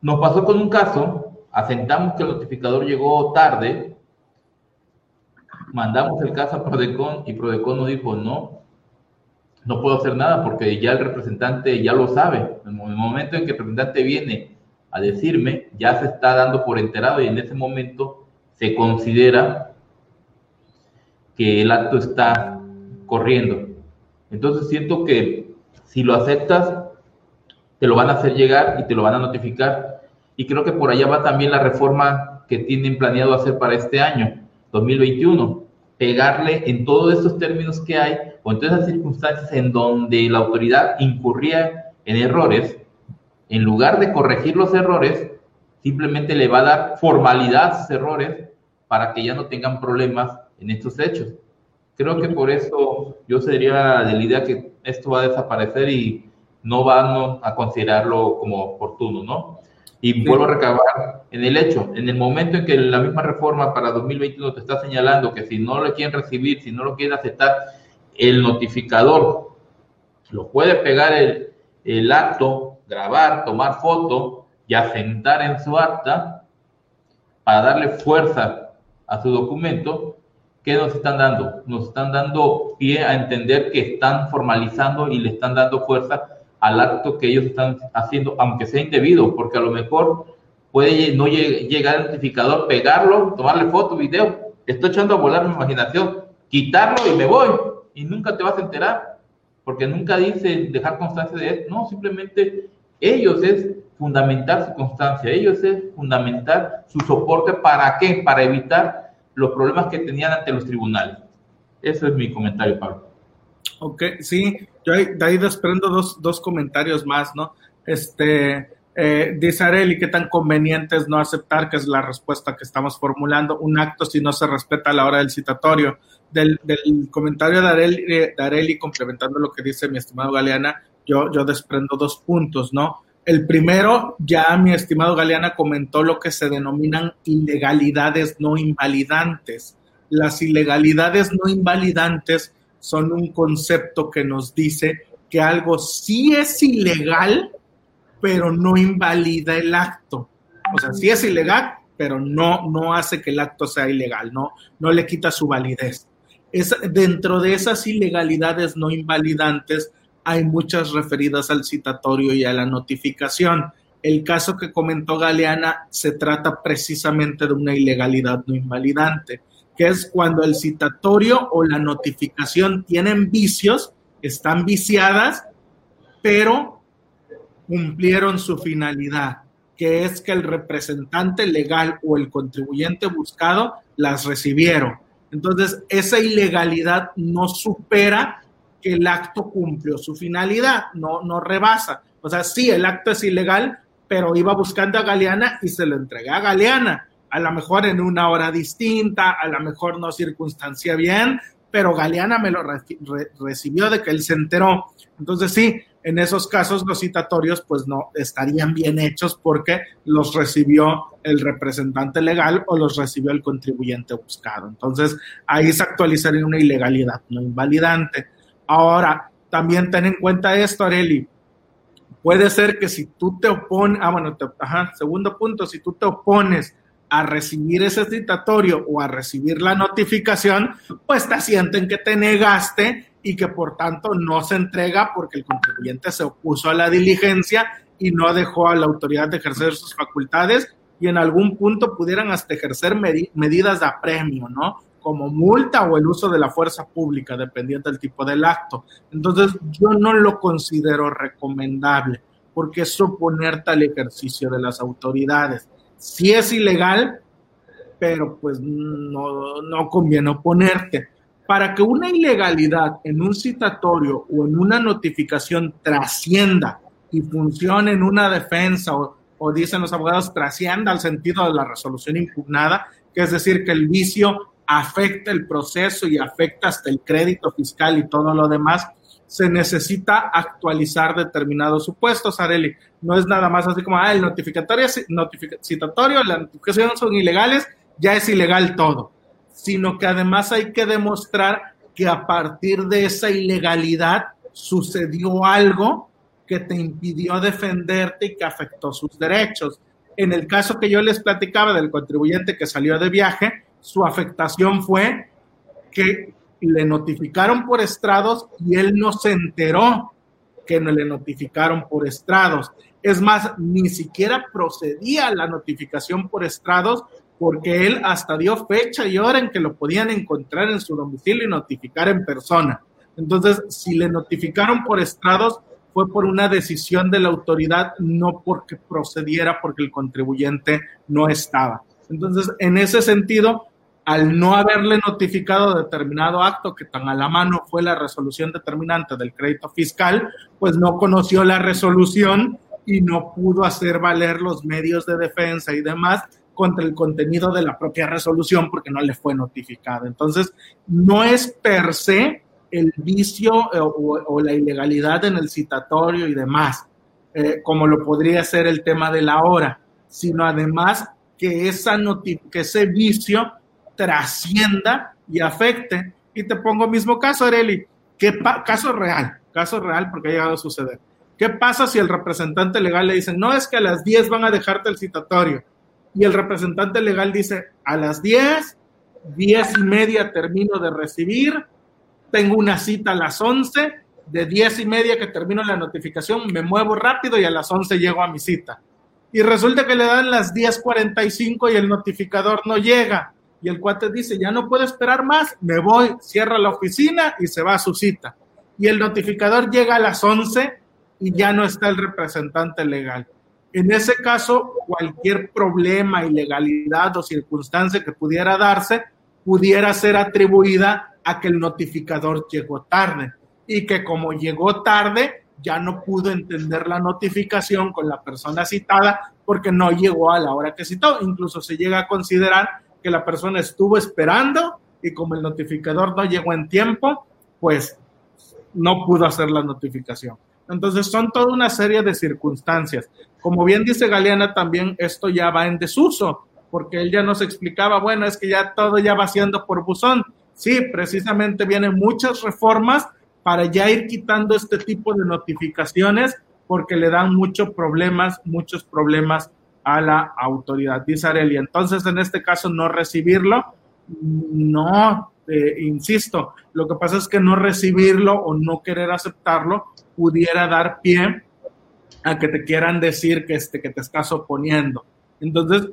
Nos pasó con un caso, asentamos que el notificador llegó tarde, mandamos el caso a Prodecon y Prodecon nos dijo, no, no puedo hacer nada porque ya el representante ya lo sabe. En el momento en que el representante viene a decirme, ya se está dando por enterado y en ese momento se considera que el acto está corriendo. Entonces siento que si lo aceptas, te lo van a hacer llegar y te lo van a notificar. Y creo que por allá va también la reforma que tienen planeado hacer para este año, 2021. Pegarle en todos estos términos que hay o en todas esas circunstancias en donde la autoridad incurría en errores, en lugar de corregir los errores, simplemente le va a dar formalidad a esos errores para que ya no tengan problemas en estos hechos. Creo que por eso yo sería de la idea que esto va a desaparecer y no van a considerarlo como oportuno, ¿no? Y vuelvo a recabar en el hecho, en el momento en que la misma reforma para 2021 te está señalando que si no lo quieren recibir, si no lo quieren aceptar, el notificador lo puede pegar el, el acto, grabar, tomar foto y asentar en su acta para darle fuerza a su documento ¿Qué nos están dando? Nos están dando pie a entender que están formalizando y le están dando fuerza al acto que ellos están haciendo, aunque sea indebido, porque a lo mejor puede no llegar el notificador, pegarlo, tomarle foto, video, estoy echando a volar mi imaginación, quitarlo y me voy, y nunca te vas a enterar, porque nunca dice dejar constancia de esto, no, simplemente ellos es fundamental su constancia, ellos es fundamental su soporte, ¿para qué? Para evitar los problemas que tenían ante los tribunales. Ese es mi comentario, Pablo. Ok, sí, yo de ahí desprendo dos, dos comentarios más, ¿no? Este, eh, dice Areli, ¿qué tan conveniente es no aceptar, que es la respuesta que estamos formulando, un acto si no se respeta a la hora del citatorio? Del, del comentario de Areli, de Areli, complementando lo que dice mi estimado Galeana, yo, yo desprendo dos puntos, ¿no? El primero, ya mi estimado Galeana comentó lo que se denominan ilegalidades no invalidantes. Las ilegalidades no invalidantes son un concepto que nos dice que algo sí es ilegal, pero no invalida el acto. O sea, sí es ilegal, pero no, no hace que el acto sea ilegal, no, no le quita su validez. Es, dentro de esas ilegalidades no invalidantes hay muchas referidas al citatorio y a la notificación. El caso que comentó Galeana se trata precisamente de una ilegalidad no invalidante que es cuando el citatorio o la notificación tienen vicios, están viciadas, pero cumplieron su finalidad, que es que el representante legal o el contribuyente buscado las recibieron. Entonces, esa ilegalidad no supera que el acto cumplió su finalidad, no, no rebasa. O sea, sí, el acto es ilegal, pero iba buscando a Galeana y se lo entregué a Galeana a lo mejor en una hora distinta, a lo mejor no circunstancia bien, pero Galeana me lo recibió de que él se enteró. Entonces sí, en esos casos los citatorios pues no estarían bien hechos porque los recibió el representante legal o los recibió el contribuyente buscado. Entonces ahí se actualizaría una ilegalidad no invalidante. Ahora, también ten en cuenta esto, Areli. Puede ser que si tú te opones, ah, bueno, ajá, segundo punto, si tú te opones a recibir ese citatorio o a recibir la notificación, pues te sienten que te negaste y que por tanto no se entrega porque el contribuyente se opuso a la diligencia y no dejó a la autoridad de ejercer sus facultades y en algún punto pudieran hasta ejercer medidas de apremio, ¿no? Como multa o el uso de la fuerza pública, dependiendo del tipo del acto. Entonces, yo no lo considero recomendable porque es suponerte al ejercicio de las autoridades sí es ilegal, pero pues no, no conviene oponerte. Para que una ilegalidad en un citatorio o en una notificación trascienda y funcione en una defensa o, o dicen los abogados trascienda al sentido de la resolución impugnada, que es decir, que el vicio afecta el proceso y afecta hasta el crédito fiscal y todo lo demás, se necesita actualizar determinados supuestos, Areli. No es nada más así como, ah, el notificatorio, citatorio, la notificación son ilegales, ya es ilegal todo. Sino que además hay que demostrar que a partir de esa ilegalidad sucedió algo que te impidió defenderte y que afectó sus derechos. En el caso que yo les platicaba del contribuyente que salió de viaje, su afectación fue que le notificaron por estrados y él no se enteró que no le notificaron por estrados. Es más, ni siquiera procedía la notificación por estrados porque él hasta dio fecha y hora en que lo podían encontrar en su domicilio y notificar en persona. Entonces, si le notificaron por estrados, fue por una decisión de la autoridad, no porque procediera porque el contribuyente no estaba. Entonces, en ese sentido, al no haberle notificado determinado acto que tan a la mano fue la resolución determinante del crédito fiscal, pues no conoció la resolución y no pudo hacer valer los medios de defensa y demás contra el contenido de la propia resolución porque no le fue notificado. Entonces, no es per se el vicio eh, o, la ilegalidad en el citatorio y demás, eh, como lo podría ser el tema de la hora, sino además que, esa que ese vicio trascienda y afecte. Y te pongo mismo caso, Areli, ¿qué caso real, caso real porque ha llegado a suceder. ¿Qué pasa si el representante legal le dice, no es que a las 10 van a dejarte el citatorio? Y el representante legal dice, a las 10, 10 y media termino de recibir, tengo una cita a las 11, de 10 y media que termino la notificación, me muevo rápido y a las 11 llego a mi cita. Y resulta que le dan las 10.45 y el notificador no llega. Y el cuate dice, ya no puedo esperar más, me voy, cierra la oficina y se va a su cita. Y el notificador llega a las 11 y ya no está el representante legal. En ese caso, cualquier problema, ilegalidad o circunstancia que pudiera darse, pudiera ser atribuida a que el notificador llegó tarde y que como llegó tarde, ya no pudo entender la notificación con la persona citada porque no llegó a la hora que citó. Incluso se llega a considerar que la persona estuvo esperando y como el notificador no llegó en tiempo, pues no pudo hacer la notificación. Entonces son toda una serie de circunstancias. Como bien dice Galeana, también esto ya va en desuso, porque él ya nos explicaba, bueno, es que ya todo ya va siendo por buzón. Sí, precisamente vienen muchas reformas para ya ir quitando este tipo de notificaciones porque le dan muchos problemas, muchos problemas a la autoridad. Dice entonces en este caso no recibirlo, no, eh, insisto, lo que pasa es que no recibirlo o no querer aceptarlo pudiera dar pie a que te quieran decir que, este, que te estás oponiendo. Entonces,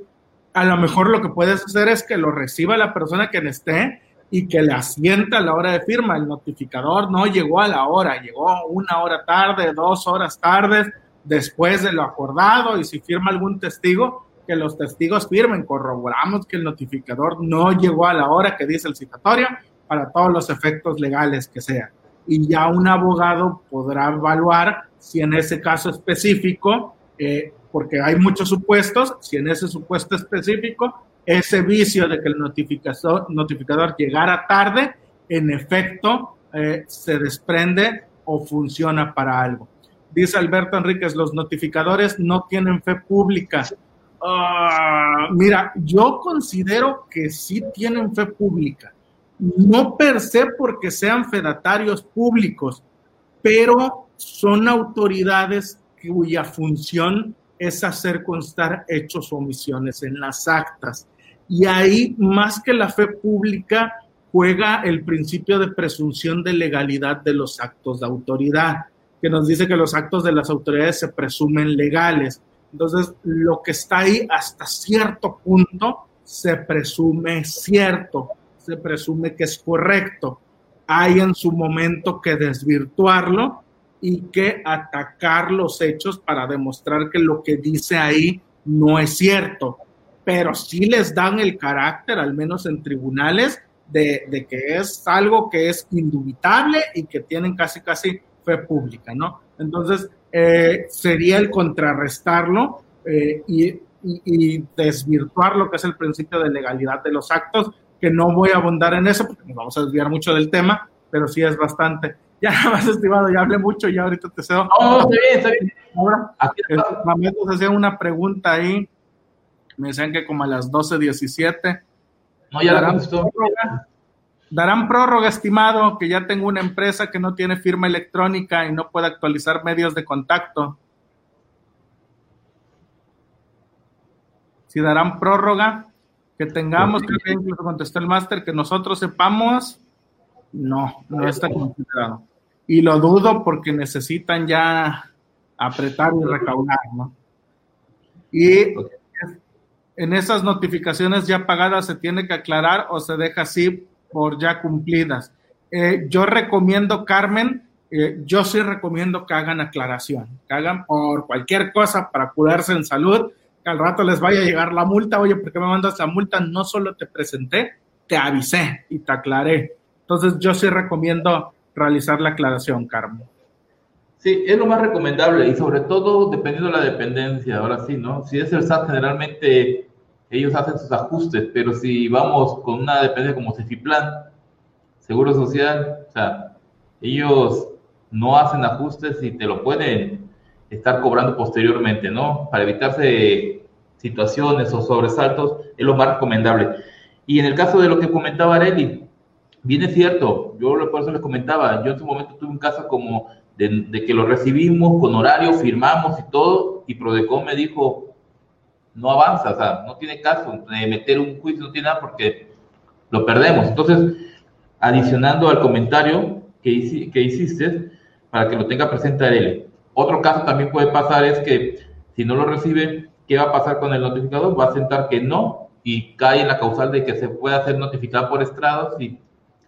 a lo mejor lo que puedes hacer es que lo reciba la persona que esté y que le asienta a la hora de firma. El notificador no llegó a la hora, llegó una hora tarde, dos horas tarde, después de lo acordado y si firma algún testigo, que los testigos firmen. Corroboramos que el notificador no llegó a la hora que dice el citatorio para todos los efectos legales que sean. Y ya un abogado podrá evaluar si en ese caso específico, eh, porque hay muchos supuestos, si en ese supuesto específico, ese vicio de que el notificador, notificador llegara tarde, en efecto, eh, se desprende o funciona para algo. Dice Alberto Enríquez, los notificadores no tienen fe pública. Ah, mira, yo considero que sí tienen fe pública. No per se porque sean fedatarios públicos, pero son autoridades cuya función es hacer constar hechos o omisiones en las actas. Y ahí, más que la fe pública, juega el principio de presunción de legalidad de los actos de autoridad, que nos dice que los actos de las autoridades se presumen legales. Entonces, lo que está ahí hasta cierto punto se presume cierto, se presume que es correcto. Hay en su momento que desvirtuarlo y que atacar los hechos para demostrar que lo que dice ahí no es cierto, pero sí les dan el carácter, al menos en tribunales, de, que es algo que es indubitable y que tienen casi, casi fe pública, ¿no? Entonces, eh, sería el contrarrestarlo eh, y, y, desvirtuar lo que es el principio de legalidad de los actos, que no voy a abundar en eso porque nos vamos a desviar mucho del tema, pero sí es bastante. Ya nada más, estimado, ya hablé mucho, ya ahorita te cedo. No, está bien, está bien. Ahora, se hacía una pregunta ahí, me decían que como a las 12.17. No, ya darán prórroga, darán prórroga, estimado, que ya tengo una empresa que no tiene firma electrónica y no puede actualizar medios de contacto. Si darán prórroga, que tengamos, que incluso contestó el máster, que nosotros sepamos, no, no está considerado. Y lo dudo porque necesitan ya apretar y recaudar, ¿no? Y en esas notificaciones ya pagadas se tiene que aclarar o se deja así por ya cumplidas. Eh, yo recomiendo, Carmen, eh, yo sí recomiendo que hagan aclaración, que hagan por cualquier cosa para curarse en salud, que al rato les vaya a llegar la multa, oye, ¿por qué me mandas la multa? No solo te presenté, te avisé y te aclaré. Entonces yo sí recomiendo realizar la aclaración, Carmen. Sí, es lo más recomendable y sobre todo dependiendo de la dependencia, ahora sí, ¿no? Si es el SAT, generalmente ellos hacen sus ajustes, pero si vamos con una dependencia como Cefiplan, Seguro Social, o sea, ellos no hacen ajustes y te lo pueden estar cobrando posteriormente, ¿no? Para evitarse situaciones o sobresaltos, es lo más recomendable. Y en el caso de lo que comentaba Areli, bien es cierto, yo por eso les comentaba, yo en su momento tuve un caso como de, que lo recibimos con horario, firmamos y todo, y Prodecon me dijo, no avanza, o sea, no tiene caso de meter un juicio, no tiene nada porque lo perdemos. Entonces, adicionando al comentario que, hiciste, para que lo tenga presente a él. Otro caso también puede pasar es que si no lo recibe, ¿qué va a pasar con el notificador? Va a sentar que no y cae en la causal de que se pueda hacer notificada por estrados y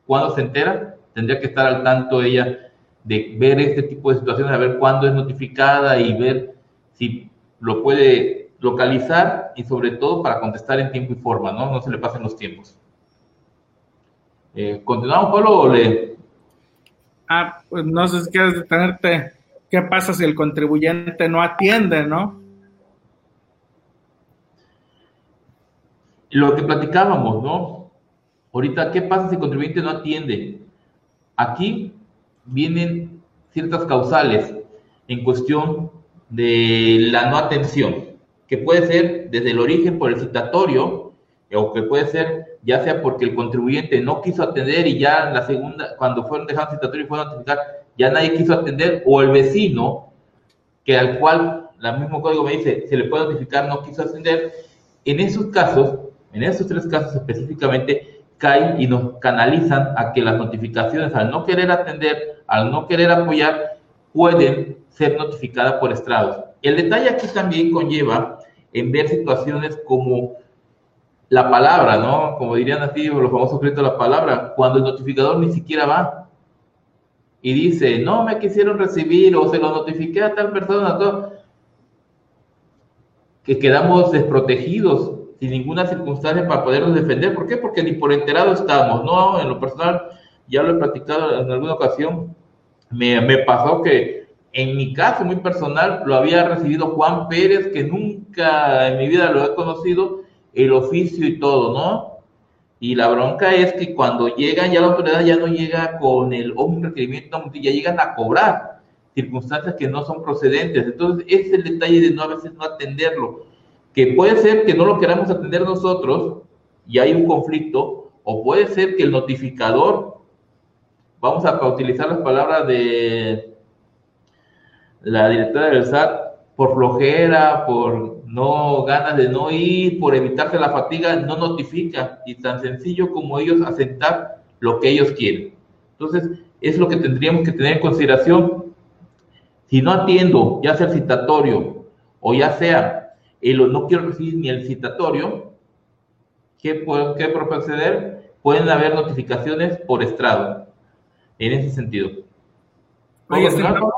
cuando se entera, tendría que estar al tanto ella de ver este tipo de situaciones, a ver cuándo es notificada y ver si lo puede localizar y sobre todo para contestar en tiempo y forma, ¿no? No se le pasen los tiempos. Eh, ¿Continuamos, Pablo, o le...? Ah, pues no sé si quieres detenerte. ¿Qué pasa si el contribuyente no atiende, no? Lo que platicábamos, ¿no? Ahorita, ¿qué pasa si el contribuyente no atiende? Aquí vienen ciertas causales en cuestión de la no atención, que puede ser desde el origen por el citatorio, o que puede ser ya sea porque el contribuyente no quiso atender y ya en la segunda, cuando fueron dejados citatorio y fueron a notificar, ya nadie quiso atender, o el vecino, que al cual el mismo código me dice, se le puede notificar, no quiso atender, en esos casos, en esos tres casos específicamente, caen y nos canalizan a que las notificaciones, al no querer atender, al no querer apoyar, pueden ser notificadas por estrados. El detalle aquí también conlleva en ver situaciones como la palabra, ¿no? Como dirían así los famosos créditos de la palabra, cuando el notificador ni siquiera va y dice, no me quisieron recibir o se lo notifiqué a tal persona, todo, que quedamos desprotegidos sin ninguna circunstancia para podernos defender. ¿Por qué? Porque ni por enterado estamos, ¿no? En lo personal, ya lo he platicado en alguna ocasión, me, me pasó que en mi caso muy personal lo había recibido Juan Pérez, que nunca en mi vida lo he conocido, el oficio y todo, ¿no? Y la bronca es que cuando llegan, ya la autoridad ya no llega con el un requerimiento, ya llegan a cobrar circunstancias que no son procedentes. Entonces, ese es el detalle de no a veces no atenderlo que puede ser que no lo queramos atender nosotros y hay un conflicto, o puede ser que el notificador, vamos a utilizar las palabras de la directora del SAT, por flojera, por no ganas de no ir, por evitarse la fatiga, no notifica y tan sencillo como ellos aceptar lo que ellos quieren. Entonces, es lo que tendríamos que tener en consideración. Si no atiendo, ya sea el citatorio o ya sea y no quiero recibir ni el citatorio, ¿qué puede, qué proceder? Pueden haber notificaciones por estrado, en ese sentido. Oye, estimado,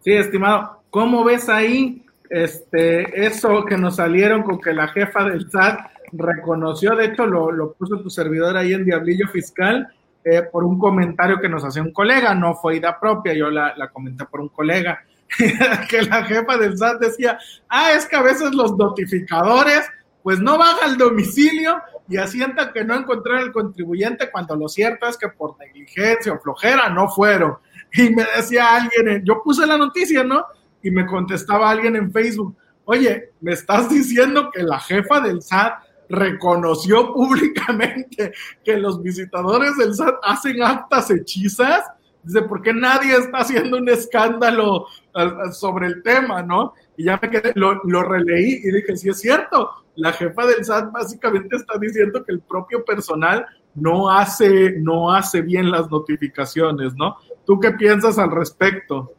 sí, estimado, ¿cómo ves ahí este, eso que nos salieron con que la jefa del SAT reconoció, de hecho lo, lo puso tu servidor ahí en Diablillo Fiscal, eh, por un comentario que nos hacía un colega, no fue idea propia, yo la, la comenté por un colega que la jefa del SAT decía, ah, es que a veces los notificadores pues no van al domicilio y asientan que no encontraron el contribuyente cuando lo cierto es que por negligencia o flojera no fueron. Y me decía alguien, yo puse la noticia, ¿no? Y me contestaba alguien en Facebook, oye, me estás diciendo que la jefa del SAT reconoció públicamente que los visitadores del SAT hacen actas hechizas Dice, ¿por qué nadie está haciendo un escándalo sobre el tema, no? Y ya me quedé, lo, lo releí y dije, sí es cierto, la jefa del SAT básicamente está diciendo que el propio personal no hace, no hace bien las notificaciones, ¿no? ¿Tú qué piensas al respecto?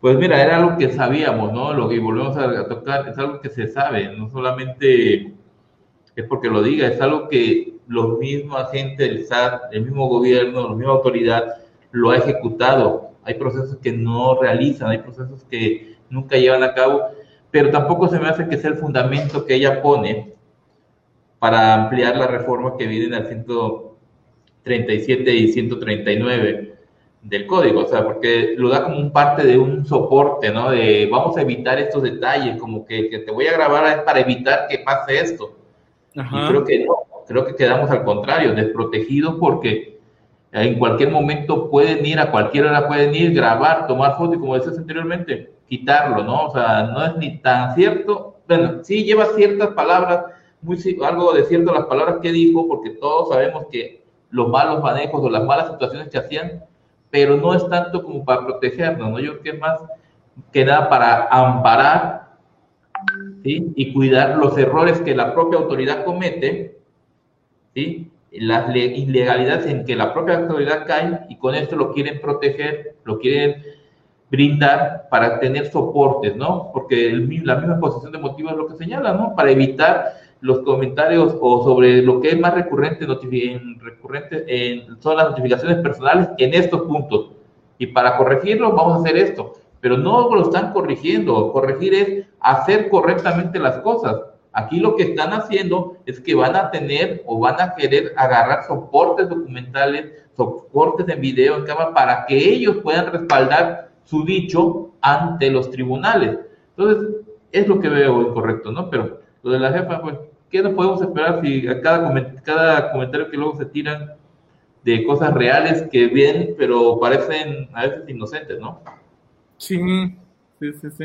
Pues mira, era algo que sabíamos, ¿no? Lo que volvemos a tocar es algo que se sabe, no solamente es porque lo diga, es algo que los mismos agentes del SAT, el mismo gobierno, la misma autoridad lo ha ejecutado. Hay procesos que no realizan, hay procesos que nunca llevan a cabo, pero tampoco se me hace que sea el fundamento que ella pone para ampliar la reforma que viene al 137 y 139 del código, o sea, porque lo da como un parte de un soporte, ¿no? De vamos a evitar estos detalles, como que, que te voy a grabar para evitar que pase esto. Y creo que no, creo que quedamos al contrario, desprotegidos porque en cualquier momento pueden ir, a cualquier hora pueden ir, grabar, tomar fotos y como decías anteriormente, quitarlo, ¿no? O sea, no es ni tan cierto. Bueno, sí lleva ciertas palabras, muy, algo de cierto las palabras que dijo, porque todos sabemos que los malos manejos o las malas situaciones que hacían, pero no es tanto como para protegernos, ¿no? Yo creo que es más que nada para amparar ¿sí? y cuidar los errores que la propia autoridad comete, ¿sí? las ilegalidades en que la propia autoridad cae y con esto lo quieren proteger, lo quieren brindar para tener soportes, ¿no? Porque la misma posición de motivo es lo que señala, ¿no? Para evitar los comentarios o sobre lo que es más recurrente, en, recurrente en, son las notificaciones personales en estos puntos. Y para corregirlo vamos a hacer esto, pero no lo están corrigiendo. Corregir es hacer correctamente las cosas. Aquí lo que están haciendo es que van a tener o van a querer agarrar soportes documentales, soportes en video, en cámara, para que ellos puedan respaldar su dicho ante los tribunales. Entonces, es lo que veo incorrecto, ¿no? Pero lo de la jefa, pues, ¿qué nos podemos esperar si a cada, cada comentario que luego se tiran de cosas reales que vienen, pero parecen a veces inocentes, ¿no? Sí, sí, sí, sí.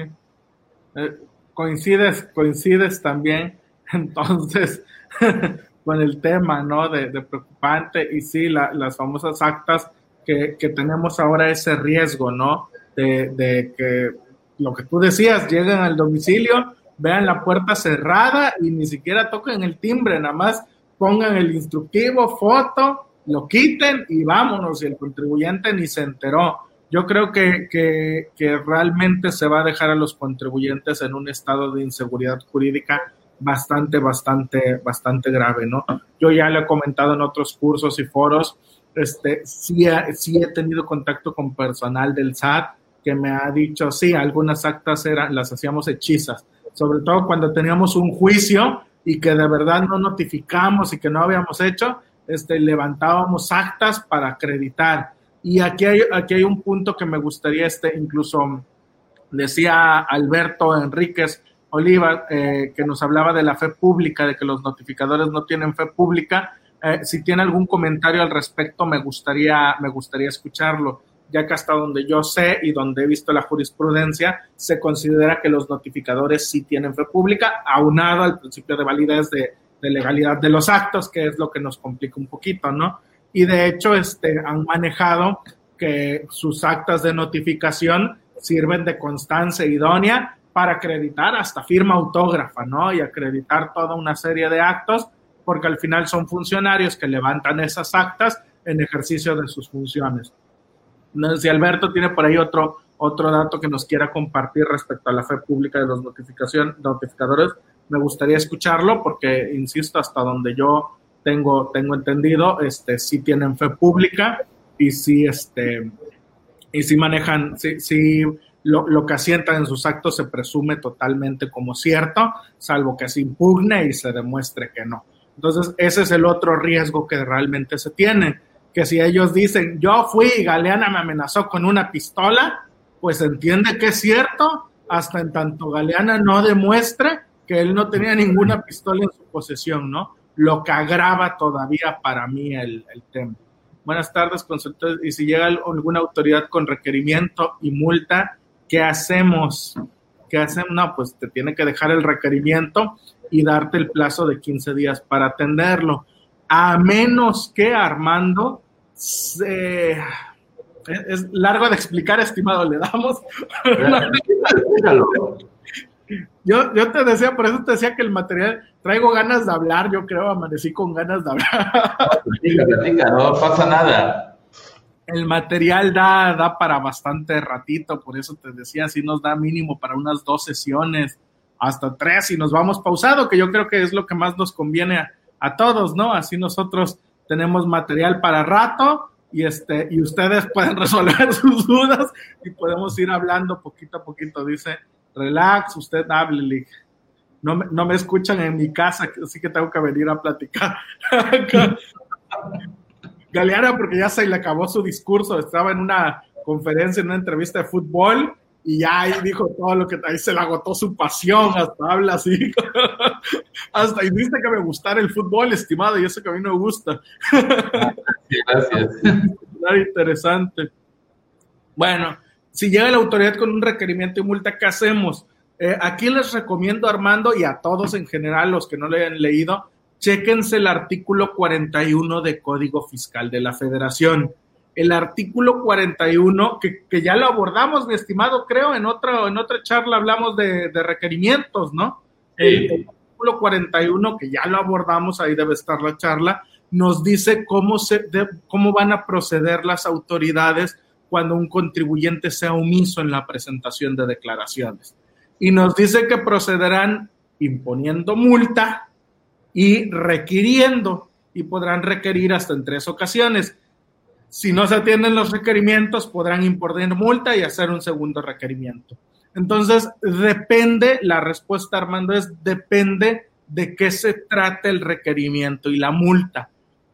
Eh, coincides, coincides también, entonces, con el tema, ¿no? De, preocupante y sí, las famosas actas que, que, tenemos ahora ese riesgo, ¿no? De, de que lo que tú decías, lleguen al domicilio, vean la puerta cerrada y ni siquiera toquen el timbre, nada más pongan el instructivo, foto, lo quiten y vámonos, y el contribuyente ni se enteró. Yo creo que, que, que, realmente se va a dejar a los contribuyentes en un estado de inseguridad jurídica bastante, bastante, bastante grave, ¿no? Yo ya lo he comentado en otros cursos y foros, este, sí, sí he tenido contacto con personal del SAT que me ha dicho, sí, algunas actas eran, las hacíamos hechizas, sobre todo cuando teníamos un juicio y que de verdad no notificamos y que no habíamos hecho, este, levantábamos actas para acreditar y aquí hay, aquí hay un punto que me gustaría, este, incluso decía Alberto Enríquez Oliva, eh, que nos hablaba de la fe pública, de que los notificadores no tienen fe pública. Eh, si tiene algún comentario al respecto, me gustaría, me gustaría escucharlo, ya que hasta donde yo sé y donde he visto la jurisprudencia, se considera que los notificadores sí tienen fe pública, aunado al principio de validez de, legalidad de los actos, que es lo que nos complica un poquito, ¿no? y de hecho este, han manejado que sus actas de notificación sirven de constancia idónea para acreditar hasta firma autógrafa, ¿no? Y acreditar toda una serie de actos, porque al final son funcionarios que levantan esas actas en ejercicio de sus funciones. No si Alberto tiene por ahí otro, otro dato que nos quiera compartir respecto a la fe pública de los notificación, notificadores, me gustaría escucharlo porque, insisto, hasta donde yo tengo, tengo entendido, este, sí tienen fe pública y sí, este, y sí manejan, sí, sí lo, lo, que asientan en sus actos se presume totalmente como cierto, salvo que se impugne y se demuestre que no. Entonces, ese es el otro riesgo que realmente se tiene, que si ellos dicen, yo fui y Galeana me amenazó con una pistola, pues entiende que es cierto, hasta en tanto Galeana no demuestre que él no tenía ninguna pistola en su posesión, ¿no? lo que agrava todavía para mí el, tema. Buenas tardes, consultores. Y si llega alguna autoridad con requerimiento y multa, ¿qué hacemos? ¿Qué hacemos? No, pues te tiene que dejar el requerimiento y darte el plazo de 15 días para atenderlo. A menos que Armando es largo de explicar, estimado, le damos. Yo, yo te decía, por eso te decía que el material, traigo ganas de hablar, yo creo, amanecí con ganas de hablar. no pasa nada. El material da, da para bastante ratito, por eso te decía, si nos da mínimo para unas dos sesiones, hasta tres, y nos vamos pausado, que yo creo que es lo que más nos conviene a, a todos, ¿no? Así nosotros tenemos material para rato y este y ustedes pueden resolver sus dudas y podemos ir hablando poquito a poquito, dice relax, usted hable, no me, no me escuchan en mi casa, así que tengo que venir a platicar. Galeana, porque ya se le acabó su discurso, estaba en una conferencia, en una entrevista de fútbol, y ya ahí dijo todo lo que ahí se le agotó su pasión, hasta habla así. hasta y viste que me gustara el fútbol, estimado, y eso que a mí no me gusta. Gracias. interesante. Bueno, si llega la autoridad con un requerimiento y multa, ¿qué hacemos? Eh, aquí les recomiendo, Armando, y a todos en general, los que no le hayan leído, chéquense el artículo 41 de Código Fiscal de la Federación. El artículo 41, que, que ya lo abordamos, mi estimado, creo, en otra, en otra charla hablamos de, requerimientos, ¿no? El, el artículo 41, que ya lo abordamos, ahí debe estar la charla, nos dice cómo, se, cómo van a proceder las autoridades cuando un contribuyente sea omiso en la presentación de declaraciones. Y nos dice que procederán imponiendo multa y requiriendo, y podrán requerir hasta en tres ocasiones. Si no se atienden los requerimientos, podrán imponer multa y hacer un segundo requerimiento. Entonces, depende, la respuesta Armando es, depende de qué se trata el requerimiento y la multa.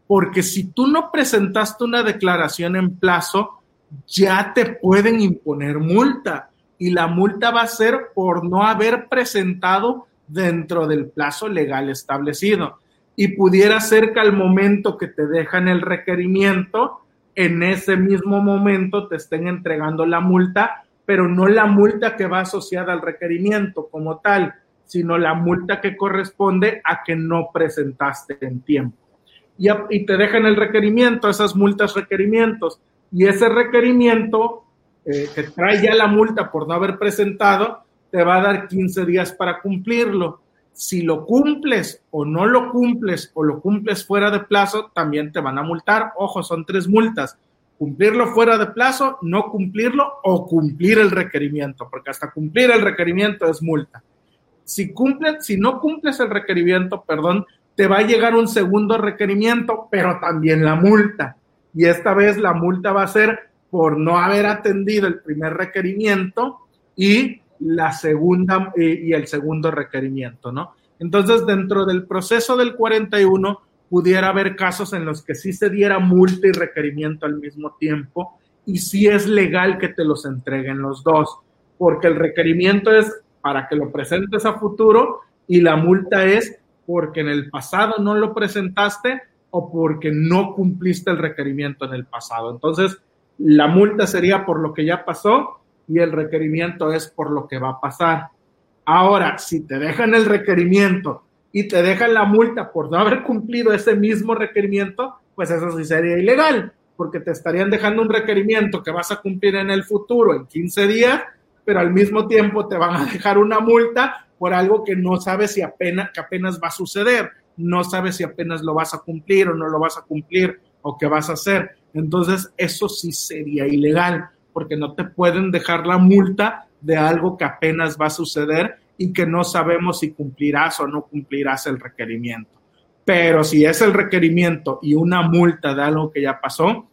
Porque si tú no presentaste una declaración en plazo, ya te pueden imponer multa. Y la multa va a ser por no haber presentado dentro del plazo legal establecido. Y pudiera ser que al momento que te dejan el requerimiento, en ese mismo momento te estén entregando la multa, pero no la multa que va asociada al requerimiento como tal, sino la multa que corresponde a que no presentaste en tiempo. Y, te dejan el requerimiento, esas multas requerimientos, y ese requerimiento eh, que trae ya la multa por no haber presentado, te va a dar 15 días para cumplirlo si lo cumples o no lo cumples o lo cumples fuera de plazo, también te van a multar. Ojo, son tres multas. Cumplirlo fuera de plazo, no cumplirlo o cumplir el requerimiento, porque hasta cumplir el requerimiento es multa. Si, cumple, si no cumples el requerimiento, perdón, te va a llegar un segundo requerimiento, pero también la multa. Y esta vez la multa va a ser por no haber atendido el primer requerimiento y la segunda eh, y el segundo requerimiento, ¿no? Entonces, dentro del proceso del 41, pudiera haber casos en los que sí se diera multa y requerimiento al mismo tiempo y sí es legal que te los entreguen los dos, porque el requerimiento es para que lo presentes a futuro y la multa es porque en el pasado no lo presentaste o porque no cumpliste el requerimiento en el pasado. Entonces, la multa sería por lo que ya pasó y el requerimiento es por lo que va a pasar. Ahora, si te dejan el requerimiento y te dejan la multa por no haber cumplido ese mismo requerimiento, pues eso sí sería ilegal, porque te estarían dejando un requerimiento que vas a cumplir en el futuro en 15 días, pero al mismo tiempo te van a dejar una multa por algo que no sabes si apenas, que apenas va a suceder, no sabes si apenas lo vas a cumplir o no lo vas a cumplir o qué vas a hacer. Entonces, eso sí sería ilegal porque no te pueden dejar la multa de algo que apenas va a suceder y que no sabemos si cumplirás o no cumplirás el requerimiento. Pero si es el requerimiento y una multa de algo que ya pasó,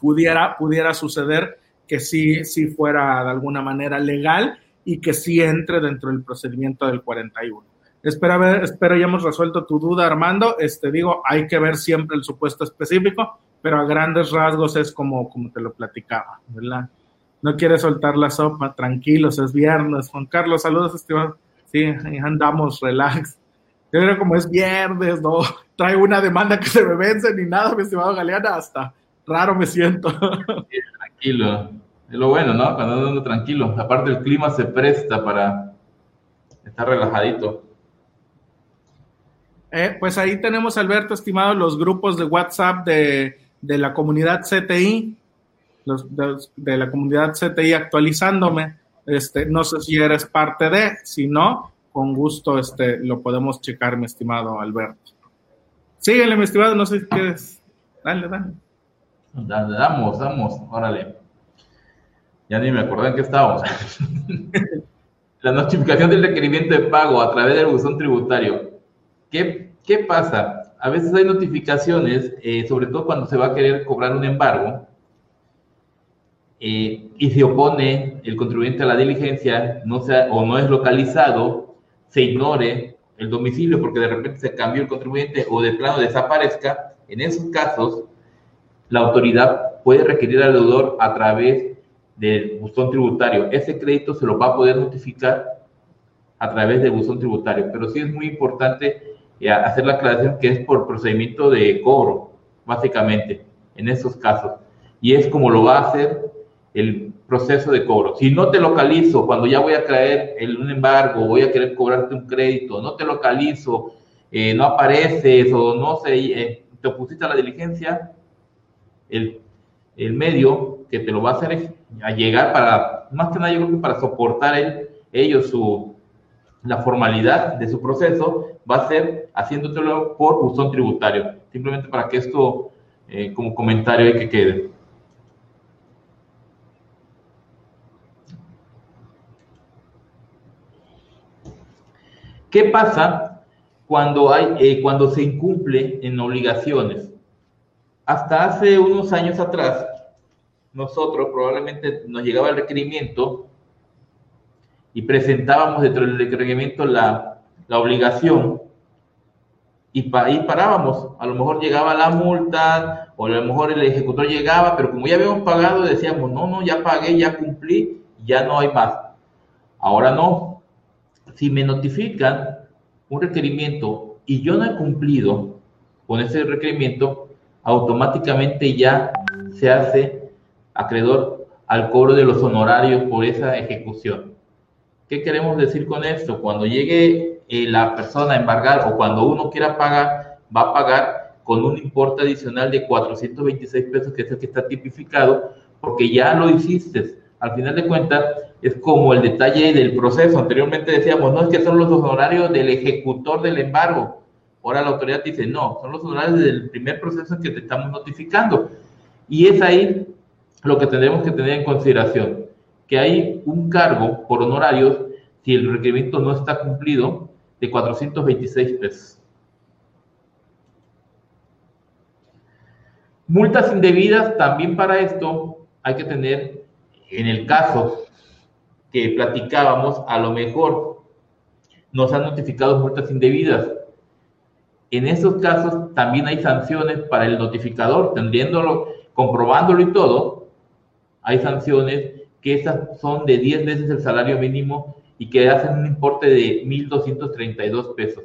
pudiera, pudiera suceder que sí, sí fuera de alguna manera legal y que sí entre dentro del procedimiento del 41. Espero, ver, espero hayamos resuelto tu duda, Armando. Este, digo, hay que ver siempre el supuesto específico, pero a grandes rasgos es como, como te lo platicaba, ¿verdad? No quiere soltar la sopa, tranquilos, es viernes. Juan Carlos, saludos, estimado. Sí, andamos, relax. Yo creo como es viernes, no traigo una demanda que se me vence ni nada, mi estimado Galeana, hasta raro me siento. tranquilo, es lo bueno, ¿no? Cuando ando tranquilo. Aparte el clima se presta para estar relajadito. Eh, pues ahí tenemos, Alberto, estimado, los grupos de WhatsApp de de la comunidad CTI, de, la comunidad CTI actualizándome. Este, no sé si eres parte de, si no, con gusto este, lo podemos checar, mi estimado Alberto. Síguele, mi estimado, no sé si quieres. Dale, dale. Dale, damos, damos, órale. Ya ni me acordé en qué estábamos. la notificación del requerimiento de pago a través del buzón tributario. ¿Qué, qué pasa? A veces hay notificaciones, eh, sobre todo cuando se va a querer cobrar un embargo, eh, y se opone el contribuyente a la diligencia, no sea, o no es localizado, se ignore el domicilio porque de repente se cambió el contribuyente o de plano desaparezca, en esos casos, la autoridad puede requerir al deudor a través del buzón tributario. Ese crédito se lo va a poder notificar a través del buzón tributario, pero sí es muy importante hacer la aclaración que es por procedimiento de cobro, básicamente, en esos casos. Y es como lo va a hacer el proceso de cobro. Si no te localizo cuando ya voy a traer el, un embargo, voy a querer cobrarte un crédito, no te localizo, eh, no apareces o no sé, eh, te opusiste la diligencia, el, el, medio que te lo va a hacer es a llegar para, más que nada yo creo que para soportar el, ellos su, la formalidad de su proceso va a ser haciéndotelo por buzón tributario. Simplemente para que esto, eh, como comentario, hay que quede. ¿Qué pasa cuando, hay, eh, cuando se incumple en obligaciones? Hasta hace unos años atrás, nosotros probablemente nos llegaba el requerimiento y presentábamos dentro del requerimiento la, la obligación y ahí parábamos. A lo mejor llegaba la multa o a lo mejor el ejecutor llegaba, pero como ya habíamos pagado, decíamos, no, no, ya pagué, ya cumplí, ya no hay más. Ahora no. Si me notifican un requerimiento y yo no he cumplido con ese requerimiento, automáticamente ya se hace acreedor al cobro de los honorarios por esa ejecución. ¿Qué queremos decir con esto? Cuando llegue eh, la persona a embargar o cuando uno quiera pagar, va a pagar con un importe adicional de 426 pesos, que es el que está tipificado, porque ya lo hiciste. Al final de cuentas, es como el detalle del proceso. Anteriormente decíamos, no es que son los honorarios del ejecutor del embargo. Ahora la autoridad dice, no, son los honorarios del primer proceso que te estamos notificando. Y es ahí lo que tendremos que tener en consideración que hay un cargo por honorarios si el requerimiento no está cumplido de 426 pesos. Multas indebidas, también para esto hay que tener, en el caso que platicábamos, a lo mejor nos han notificado multas indebidas. En esos casos también hay sanciones para el notificador, teniéndolo, comprobándolo y todo, hay sanciones que esas son de 10 veces el salario mínimo y que hacen un importe de 1.232 pesos.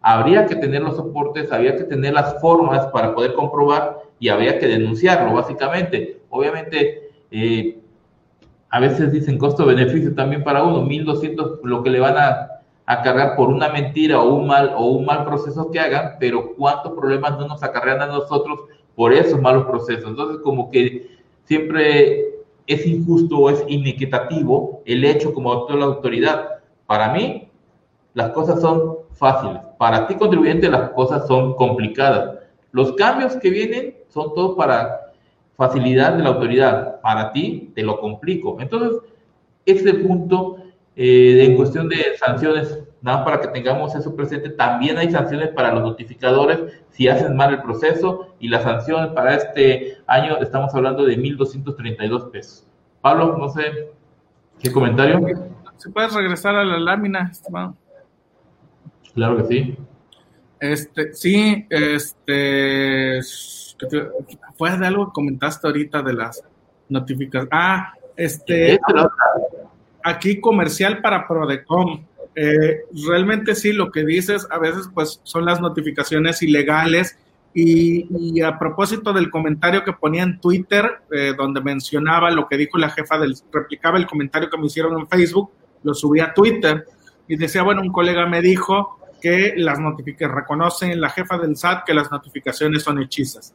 Habría que tener los soportes, habría que tener las formas para poder comprobar y habría que denunciarlo, básicamente. Obviamente, eh, a veces dicen costo-beneficio también para uno, 1.200 lo que le van a, a, cargar por una mentira o un, mal, o un mal proceso que hagan, pero cuántos problemas no nos acarrean a nosotros por esos malos procesos. Entonces, como que siempre es injusto o es inequitativo el hecho como actúa la autoridad. Para mí, las cosas son fáciles. Para ti, contribuyente, las cosas son complicadas. Los cambios que vienen son todos para facilidad de la autoridad. Para ti, te lo complico. Entonces, este punto eh, en cuestión de sanciones, nada más para que tengamos eso presente, también hay sanciones para los notificadores si hacen mal el proceso y las sanciones para este año estamos hablando de 1.232 pesos. Pablo, no sé, ¿qué comentario? Si puedes regresar a la lámina, estimado. Claro que sí. Este, sí, este, fue de algo que comentaste ahorita de las notificaciones. Ah, este, aquí comercial para Prodecom. Eh, realmente sí, lo que dices a veces pues son las notificaciones ilegales y, a propósito del comentario que ponía en Twitter, eh, donde mencionaba lo que dijo la jefa del, replicaba el comentario que me hicieron en Facebook, lo subí a Twitter y decía, bueno, un colega me dijo que las notificaciones, reconocen la jefa del SAT que las notificaciones son hechizas.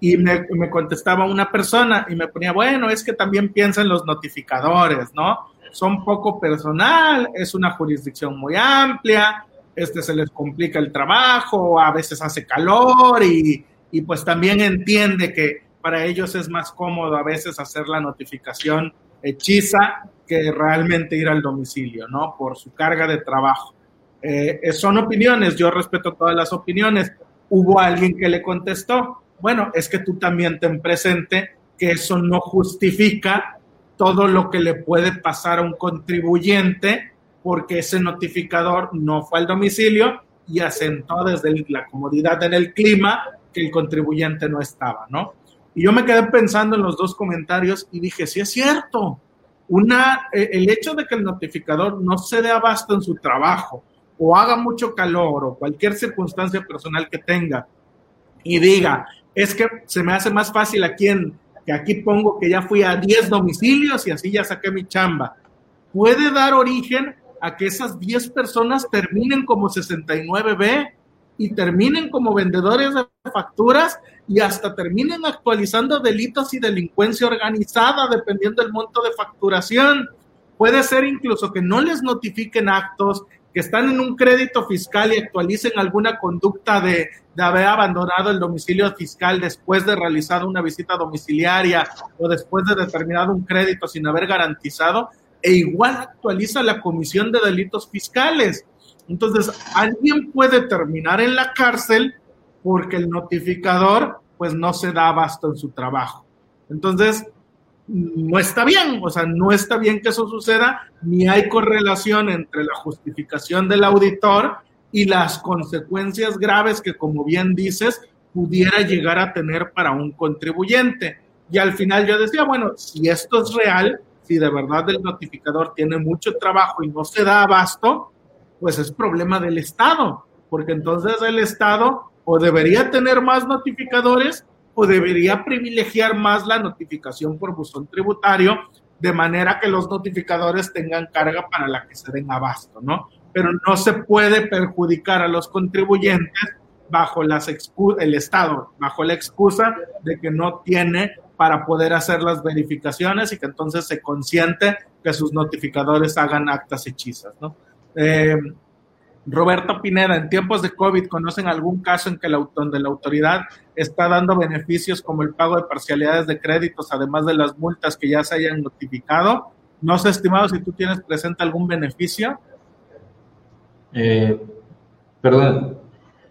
Y me, me contestaba una persona y me ponía, bueno, es que también piensan los notificadores, ¿no? Son poco personal, es una jurisdicción muy amplia, este se les complica el trabajo, a veces hace calor y, y pues también entiende que para ellos es más cómodo a veces hacer la notificación hechiza que realmente ir al domicilio, ¿no? Por su carga de trabajo. Eh, eh, son opiniones, yo respeto todas las opiniones. Hubo alguien que le contestó, bueno, es que tú también ten presente que eso no justifica todo lo que le puede pasar a un contribuyente porque ese notificador no fue al domicilio y asentó desde la comodidad en el clima que el contribuyente no estaba, ¿no? Y yo me quedé pensando en los dos comentarios y dije, sí es cierto, una, eh, el hecho de que el notificador no se dé abasto en su trabajo o haga mucho calor o cualquier circunstancia personal que tenga y diga, es que se me hace más fácil aquí en, que aquí pongo que ya fui a 10 domicilios y así ya saqué mi chamba, puede dar origen a que esas 10 personas terminen como 69B y terminen como vendedores de facturas y hasta terminen actualizando delitos y delincuencia organizada dependiendo del monto de facturación. Puede ser incluso que no les notifiquen actos, que están en un crédito fiscal y actualicen alguna conducta de, de haber abandonado el domicilio fiscal después de realizar una visita domiciliaria o después de determinado un crédito sin haber garantizado, e igual actualiza la comisión de delitos fiscales. Entonces, alguien puede terminar en la cárcel porque el notificador pues no se da abasto en su trabajo. Entonces, no está bien, o sea, no está bien que eso suceda, ni hay correlación entre la justificación del auditor y las consecuencias graves que, como bien dices, pudiera llegar a tener para un contribuyente. Y al final yo decía, bueno, si esto es real, si de verdad el notificador tiene mucho trabajo y no se da abasto, pues es problema del Estado, porque entonces el Estado o debería tener más notificadores o debería privilegiar más la notificación por buzón tributario, de manera que los notificadores tengan carga para la que se den abasto, ¿no? Pero no se puede perjudicar a los contribuyentes bajo las el Estado, bajo la excusa de que no tiene para poder hacer las verificaciones y que entonces se consiente que sus notificadores hagan actas hechizas, ¿no? Eh, Roberto Pineda, en tiempos de COVID, ¿conocen algún caso en que la, donde la autoridad está dando beneficios como el pago de parcialidades de créditos, además de las multas que ya se hayan notificado? No sé, estimado, si tú tienes presente algún beneficio. Eh, perdón,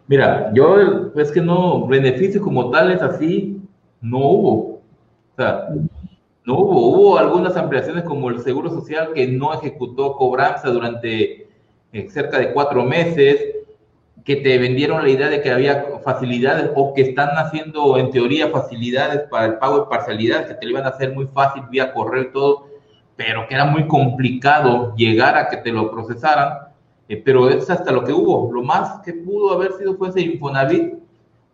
mira, yo es que no, beneficio como tales así, no hubo. O sea, no hubo, hubo algunas ampliaciones como el Seguro Social que no ejecutó cobranza durante eh, cerca de cuatro meses, que te vendieron la idea de que había facilidades o que están haciendo en teoría facilidades para el pago de parcialidades, que te lo iban a hacer muy fácil vía correo todo, pero que era muy complicado llegar a que te lo procesaran. Eh, pero es hasta lo que hubo. Lo más que pudo haber sido fue ese Infonavit,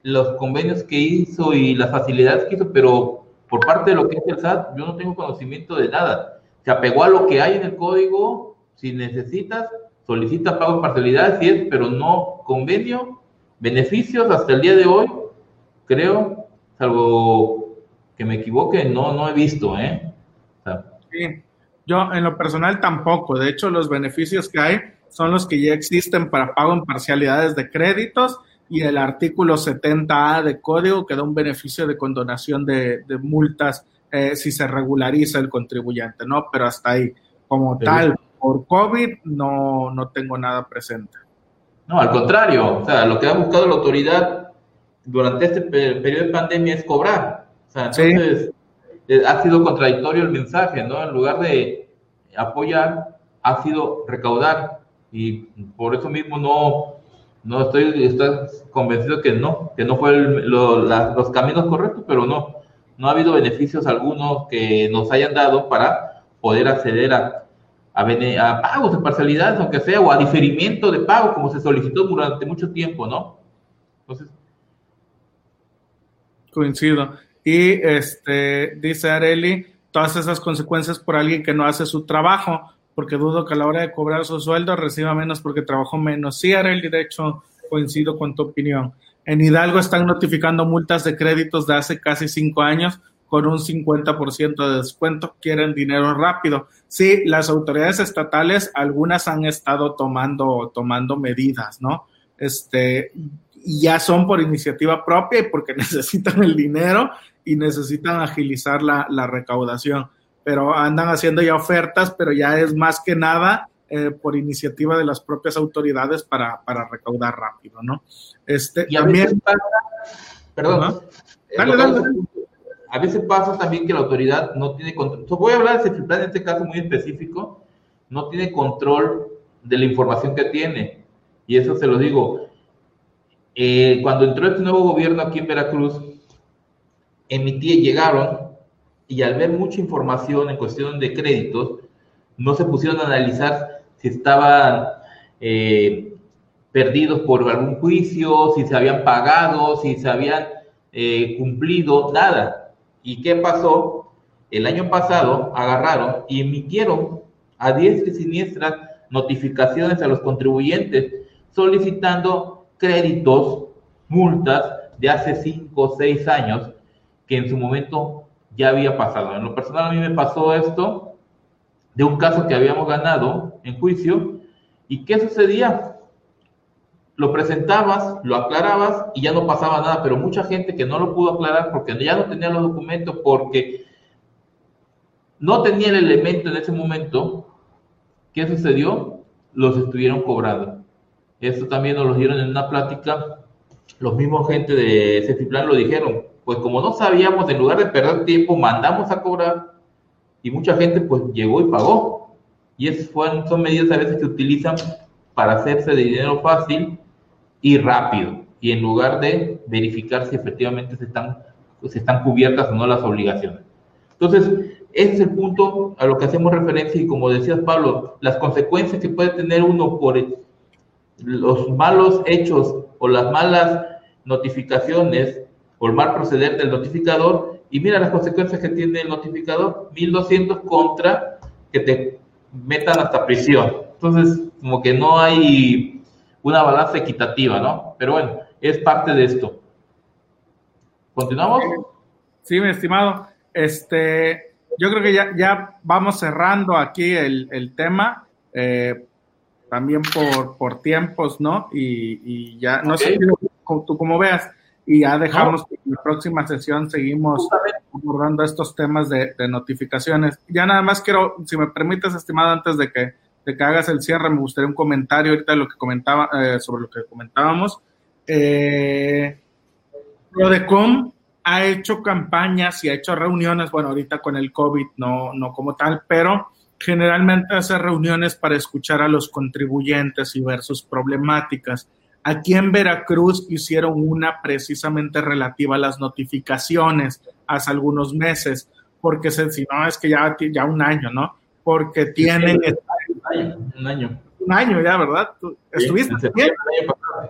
los convenios que hizo y las facilidades que hizo, pero por parte de lo que es el SAT, yo no tengo conocimiento de nada. Se apegó a lo que hay en el código, si necesitas, solicita pago parcialidad, sí es, pero no convenio, beneficios hasta el día de hoy, creo, salvo que me equivoque, no, no he visto, ¿eh? sí, yo en lo personal tampoco, de hecho los beneficios que hay son los que ya existen para pago en parcialidades de créditos y el artículo 70A de código que da un beneficio de condonación de, multas eh, si se regulariza el contribuyente, ¿no? Pero hasta ahí, como tal, por COVID no, no tengo nada presente. No, al contrario, o sea, lo que ha buscado la autoridad durante este periodo de pandemia es cobrar. O sea, entonces eh, ha sido contradictorio el mensaje, ¿no? En lugar de apoyar, ha sido recaudar. Y por eso mismo no, no estoy, estoy convencido que no, que no fue los caminos correctos, pero no, no ha habido beneficios algunos que nos hayan dado para poder acceder a a, pagos de parcialidades, aunque sea, o a diferimiento de pago, como se solicitó durante mucho tiempo, ¿no? Entonces. Coincido. Y este, dice Areli, todas esas consecuencias por alguien que no hace su trabajo, porque dudo que a la hora de cobrar su sueldo reciba menos porque trabajó menos. Sí, Areli, de hecho, coincido con tu opinión. En Hidalgo están notificando multas de créditos de hace casi cinco años con un 50% de descuento, quieren dinero rápido. Sí, las autoridades estatales, algunas han estado tomando, tomando medidas, ¿no? Este, ya son por iniciativa propia y porque necesitan el dinero y necesitan agilizar la, la recaudación. Pero andan haciendo ya ofertas, pero ya es más que nada eh, por iniciativa de las propias autoridades para, para recaudar rápido, ¿no? Este, y también, perdón, dale, dale, dale. A veces pasa también que la autoridad no tiene control. voy a hablar de Cefiplan en este caso muy específico, no tiene control de la información que tiene. Y eso se lo digo. Eh, cuando entró este nuevo gobierno aquí en Veracruz, emití, llegaron y al ver mucha información en cuestión de créditos, no se pusieron a analizar si estaban eh, perdidos por algún juicio, si se habían pagado, si se habían eh, cumplido, nada. ¿Y qué pasó? El año pasado agarraron y emitieron a diestra y siniestras notificaciones a los contribuyentes solicitando créditos, multas de hace 5 o 6 años que en su momento ya había pasado. En lo personal a mí me pasó esto de un caso que habíamos ganado en juicio ¿Y qué sucedía? Lo presentabas, lo aclarabas y ya no pasaba nada, pero mucha gente que no lo pudo aclarar porque ya no tenía los documentos, porque no tenía el elemento en ese momento, ¿qué sucedió? Los estuvieron cobrando. Esto también nos lo dieron en una plática, los mismos gente de Cefiplan lo dijeron, pues como no sabíamos, en lugar de perder tiempo, mandamos a cobrar y mucha gente pues llegó y pagó. Y esas son medidas a veces que utilizan para hacerse de dinero fácil y rápido, y en lugar de verificar si efectivamente se están, se están cubiertas o no las obligaciones. Entonces, ese es el punto a lo que hacemos referencia y como decías Pablo, las consecuencias que puede tener uno por los malos hechos o las malas notificaciones o el mal proceder del notificador y mira las consecuencias que tiene el notificador, 1200 contra que te metan hasta prisión. Entonces, como que no hay una balanza equitativa, ¿no? Pero bueno, es parte de esto. ¿Continuamos? Sí, mi estimado. Este, yo creo que ya, ya vamos cerrando aquí el, tema, eh, también por, por tiempos, ¿no? Y, ya, no sé tú cómo veas, y ya dejamos que en la próxima sesión seguimos abordando estos temas de, notificaciones. Ya nada más quiero, si me permites, estimado, antes de que, de que hagas el cierre, me gustaría un comentario ahorita de lo que comentaba, eh, sobre lo que comentábamos. Eh, Prodecom ha hecho campañas y ha hecho reuniones, bueno, ahorita con el COVID no, no como tal, pero generalmente hace reuniones para escuchar a los contribuyentes y ver sus problemáticas. Aquí en Veracruz hicieron una precisamente relativa a las notificaciones hace algunos meses, porque si no es que ya, ya un año, ¿no? Porque tienen... un, año, un año. ya, ¿verdad? ¿Estuviste?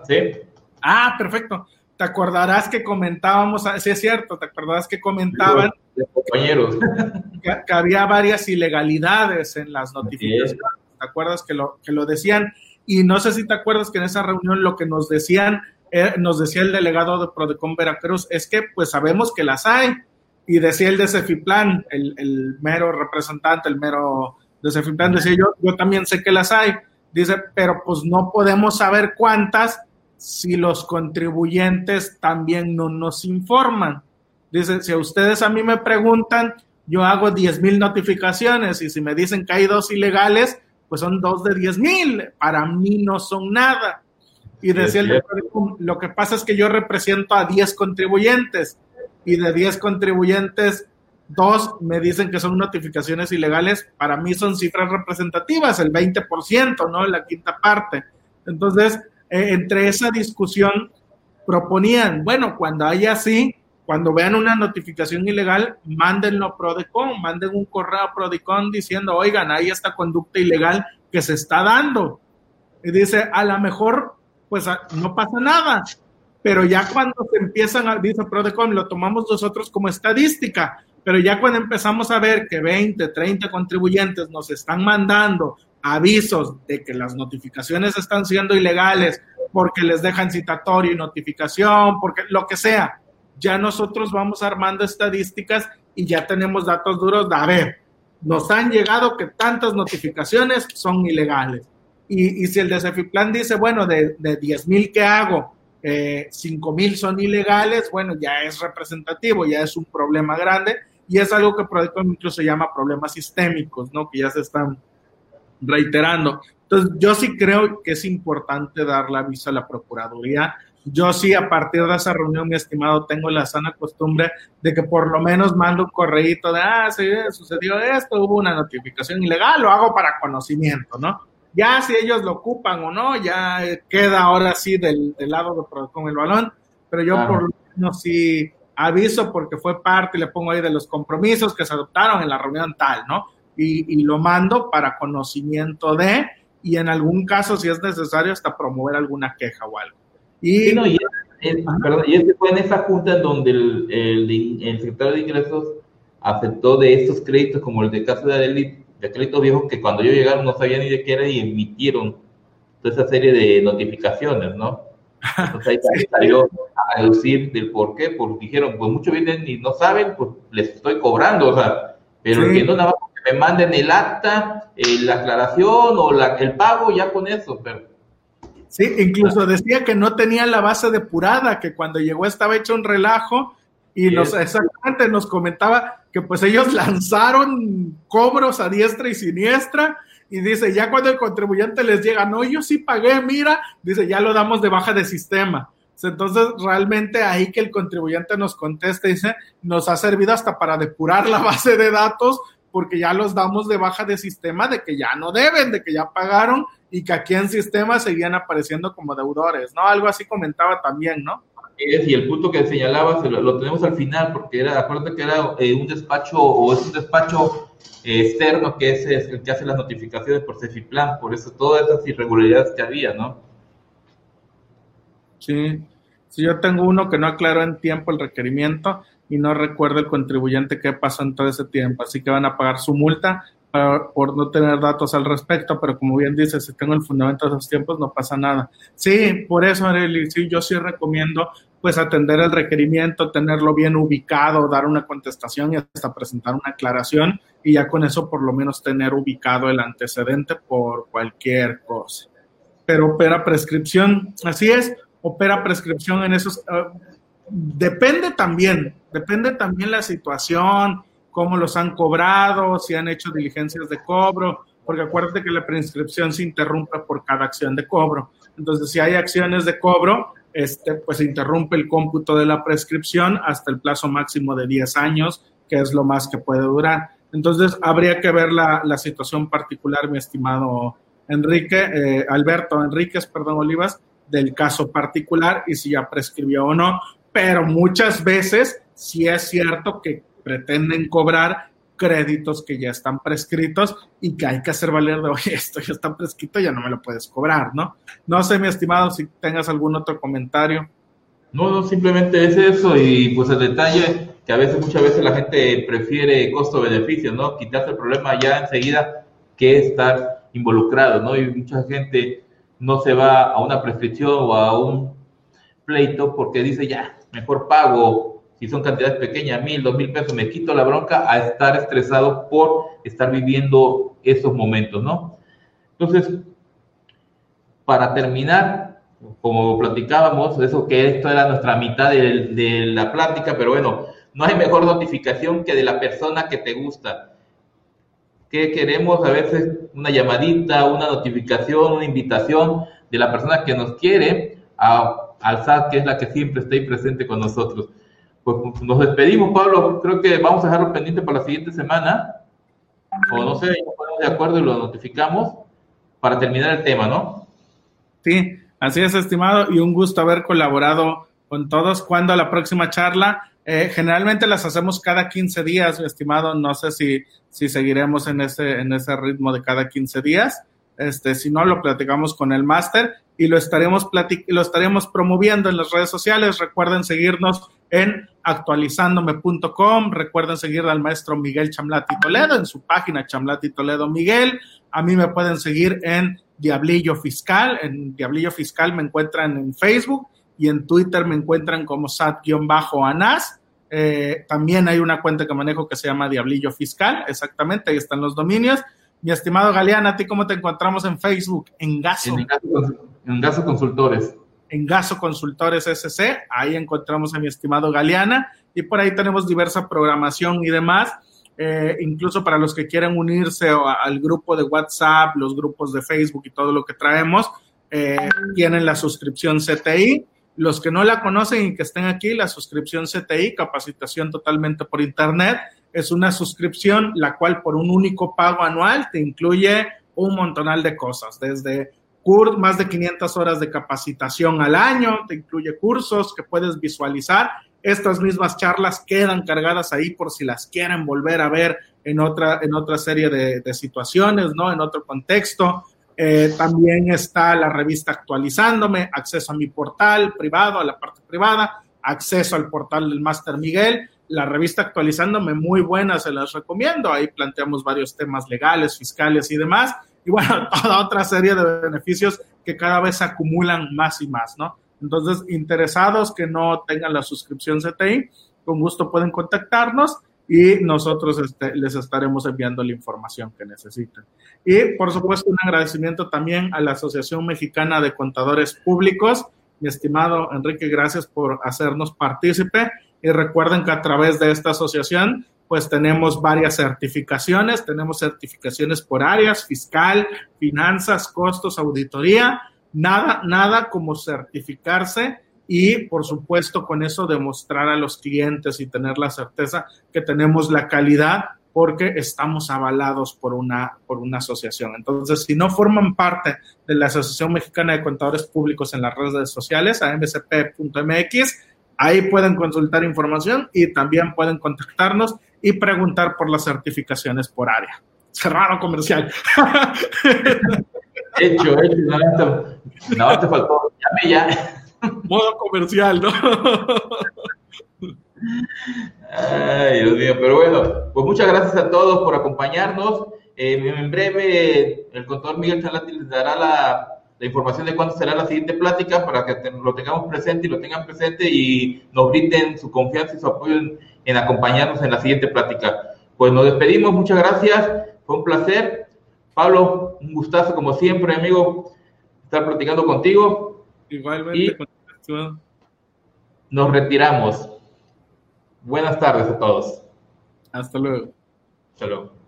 Sí. Ah, perfecto te acordarás que comentábamos, ah, sí es cierto, te acordarás que comentaban compañeros. Que, había varias ilegalidades en las notificaciones, ¿te acuerdas que lo, que lo decían? Y no sé si te acuerdas que en esa reunión lo que nos decían, eh, nos decía el delegado de Prodecon Veracruz, es que pues sabemos que las hay, y decía el de Cefiplan, el, el mero representante, el mero de Cefiplan, decía yo, yo también sé que las hay, dice, pero pues no podemos saber cuántas si los contribuyentes también no nos informan. Dice, si a ustedes a mí me preguntan, yo hago 10 mil notificaciones y si me dicen que hay dos ilegales, pues son dos de 10 mil. Para mí no son nada. Y decía el lo que pasa es que yo represento a 10 contribuyentes y de 10 contribuyentes, dos me dicen que son notificaciones ilegales. Para mí son cifras representativas, el 20%, ¿no? La quinta parte. Entonces, eh, entre esa discusión proponían, bueno, cuando haya así, cuando vean una notificación ilegal, mándenlo a Prodecon, manden un correo a Prodecon diciendo, oigan, hay esta conducta ilegal que se está dando. Y dice, a lo mejor, pues no pasa nada, pero ya cuando se empiezan a, dice Prodecon, lo tomamos nosotros como estadística, pero ya cuando empezamos a ver que 20, 30 contribuyentes nos están mandando avisos de que las notificaciones están siendo ilegales porque les dejan citatorio y notificación, porque lo que sea, ya nosotros vamos armando estadísticas y ya tenemos datos duros de, a ver, nos han llegado que tantas notificaciones son ilegales. Y, si el de Cefiplan dice, bueno, de, de 10 mil que hago, eh, 5 mil son ilegales, bueno, ya es representativo, ya es un problema grande y es algo que Prodecon incluso llama problemas sistémicos, ¿no? Que ya se están reiterando. Entonces, yo sí creo que es importante dar la aviso a la Procuraduría. Yo sí, a partir de esa reunión, mi estimado, tengo la sana costumbre de que por lo menos mando un correíto de, ah, sí, sucedió esto, hubo una notificación ilegal, lo hago para conocimiento, ¿no? Ya si ellos lo ocupan o no, ya queda ahora sí del, lado de, con el balón, pero yo por lo menos sí aviso porque fue parte, y le pongo ahí de los compromisos que se adoptaron en la reunión tal, ¿no? y, lo mando para conocimiento de, y en algún caso, si es necesario, hasta promover alguna queja o algo. Y, y, este fue en esa junta donde el, el, secretario de ingresos aceptó de estos créditos, como el de caso de Adelit, de créditos viejos que cuando yo llegaron no sabían ni de qué era y emitieron toda esa serie de notificaciones, ¿no? Entonces ahí salió a deducir del por qué, porque dijeron, pues muchos vienen y no saben, pues les estoy cobrando, o sea, pero entiendo nada más me manden el acta, eh, la aclaración o la, el pago, ya con eso, pero... Sí, incluso decía que no tenía la base depurada, que cuando llegó estaba hecho un relajo y nos, exactamente nos comentaba que pues ellos lanzaron cobros a diestra y siniestra y dice, ya cuando el contribuyente les llega, no, yo sí pagué, mira, dice, ya lo damos de baja de sistema. Entonces, realmente ahí que el contribuyente nos conteste, dice, nos ha servido hasta para depurar la base de datos porque ya los damos de baja de sistema de que ya no deben, de que ya pagaron y que aquí en sistema seguían apareciendo como deudores, ¿no? Algo así comentaba también, ¿no? Y el punto que señalabas lo, tenemos al final porque era, acuérdate que era eh, un despacho o es un despacho eh, externo que es, el que hace las notificaciones por Cefiplan, por eso todas esas irregularidades que había, ¿no? Sí, si yo tengo uno que no aclaró en tiempo el requerimiento y no recuerdo el contribuyente qué pasó en todo ese tiempo, así que van a pagar su multa por no tener datos al respecto, pero como bien dice, si tengo el fundamento de esos tiempos no pasa nada. Sí, por eso, Arely, sí, yo sí recomiendo pues atender el requerimiento, tenerlo bien ubicado, dar una contestación y hasta presentar una aclaración y ya con eso por lo menos tener ubicado el antecedente por cualquier cosa. Pero opera prescripción, así es, opera prescripción en esos... Ah, depende también, depende también la situación, cómo los han cobrado, si han hecho diligencias de cobro, porque acuérdate que la prescripción se interrumpe por cada acción de cobro. Entonces, si hay acciones de cobro, este, pues se interrumpe el cómputo de la prescripción hasta el plazo máximo de 10 años, que es lo más que puede durar. Entonces, habría que ver la, la situación particular, mi estimado Enrique, eh, Alberto Enríquez, perdón, Olivas, del caso particular y si ya prescribió o no. Pero muchas veces sí es cierto que pretenden cobrar créditos que ya están prescritos y que hay que hacer valer de, oye, esto ya está prescrito, ya no me lo puedes cobrar, ¿no? No sé, mi estimado, si tengas algún otro comentario. No, no, simplemente es eso y pues el detalle que a veces, muchas veces la gente prefiere costo-beneficio, ¿no? Quitarse el problema ya enseguida que estar involucrado, ¿no? Y mucha gente no se va a una prescripción o a un pleito porque dice, ya, mejor pago si son cantidades pequeñas, mil, dos mil pesos, me quito la bronca a estar estresado por estar viviendo esos momentos, ¿no? Entonces, para terminar, como platicábamos, eso que esto era nuestra mitad de, la plática, pero bueno, no hay mejor notificación que de la persona que te gusta. Que queremos a veces una llamadita, una notificación, una invitación de la persona que nos quiere a, alzar, que es la que siempre está ahí presente con nosotros pues nos despedimos, Pablo. Creo que vamos a dejarlo pendiente para la siguiente semana. O no sé, ponemos de acuerdo y lo notificamos para terminar el tema, ¿no? Sí, así es, estimado, y un gusto haber colaborado con todos. Cuando la próxima charla? Eh, generalmente las hacemos cada 15 días, estimado. No sé si, si seguiremos en ese, en ese ritmo de cada 15 días. Este, si no, lo platicamos con el máster y lo estaremos, lo estaremos promoviendo en las redes sociales. Recuerden seguirnos en actualizandome.com. Recuerden seguir al maestro Miguel Chamlati Toledo en su página Chamlati Toledo Miguel. A mí me pueden seguir en Diablillo Fiscal. En Diablillo Fiscal me encuentran en Facebook y en Twitter me encuentran como sat-anas. Eh, también hay una cuenta que manejo que se llama Diablillo Fiscal, exactamente, ahí están los dominios. Mi estimado Galeana, ¿a ti cómo te encontramos en Facebook? En Gaso. En Gaso Consultores en Gaso Consultores SC, ahí encontramos a mi estimado Galeana y por ahí tenemos diversa programación y demás, eh, incluso para los que quieran unirse al grupo de WhatsApp, los grupos de Facebook y todo lo que traemos, eh, tienen la suscripción CTI. Los que no la conocen y que estén aquí, la suscripción CTI, capacitación totalmente por Internet, es una suscripción la cual por un único pago anual te incluye un montonal de cosas, desde más de 500 horas de capacitación al año, te incluye cursos que puedes visualizar. Estas mismas charlas quedan cargadas ahí por si las quieren volver a ver en otra, en otra serie de, situaciones, ¿no? En otro contexto. Eh, también está la revista actualizándome, acceso a mi portal privado, a la parte privada, acceso al portal del Máster Miguel. La revista actualizándome, muy buena, se las recomiendo. Ahí planteamos varios temas legales, fiscales y demás y bueno, toda otra serie de beneficios que cada vez se acumulan más y más, ¿no? Entonces, interesados que no tengan la suscripción CTI, con gusto pueden contactarnos y nosotros este, les estaremos enviando la información que necesiten. Y por supuesto un agradecimiento también a la Asociación Mexicana de Contadores Públicos. Mi estimado Enrique, gracias por hacernos partícipe y recuerden que a través de esta asociación pues tenemos varias certificaciones, tenemos certificaciones por áreas, fiscal, finanzas, costos, auditoría, nada, nada como certificarse y por supuesto con eso demostrar a los clientes y tener la certeza que tenemos la calidad porque estamos avalados por una, por una asociación. Entonces, si no forman parte de la Asociación Mexicana de Contadores Públicos en las redes sociales, amcp.mx, ahí pueden consultar información y también pueden contactarnos y preguntar por las certificaciones por área. Cerrado comercial. Hecho, hecho, no, te faltó, llame ya. Modo comercial, ¿no? Ay, Dios mío, pero bueno, pues muchas gracias a todos por acompañarnos. Eh, en breve, el contador Miguel Chalati les dará la, información de cuándo será la siguiente plática para que lo tengamos presente y lo tengan presente y nos brinden su confianza y su apoyo en, en acompañarnos en la siguiente plática. Pues nos despedimos, muchas gracias, fue un placer. Pablo, un gustazo como siempre, amigo, estar platicando contigo. Igualmente, nos retiramos. Buenas tardes a todos. Hasta luego. Hasta luego.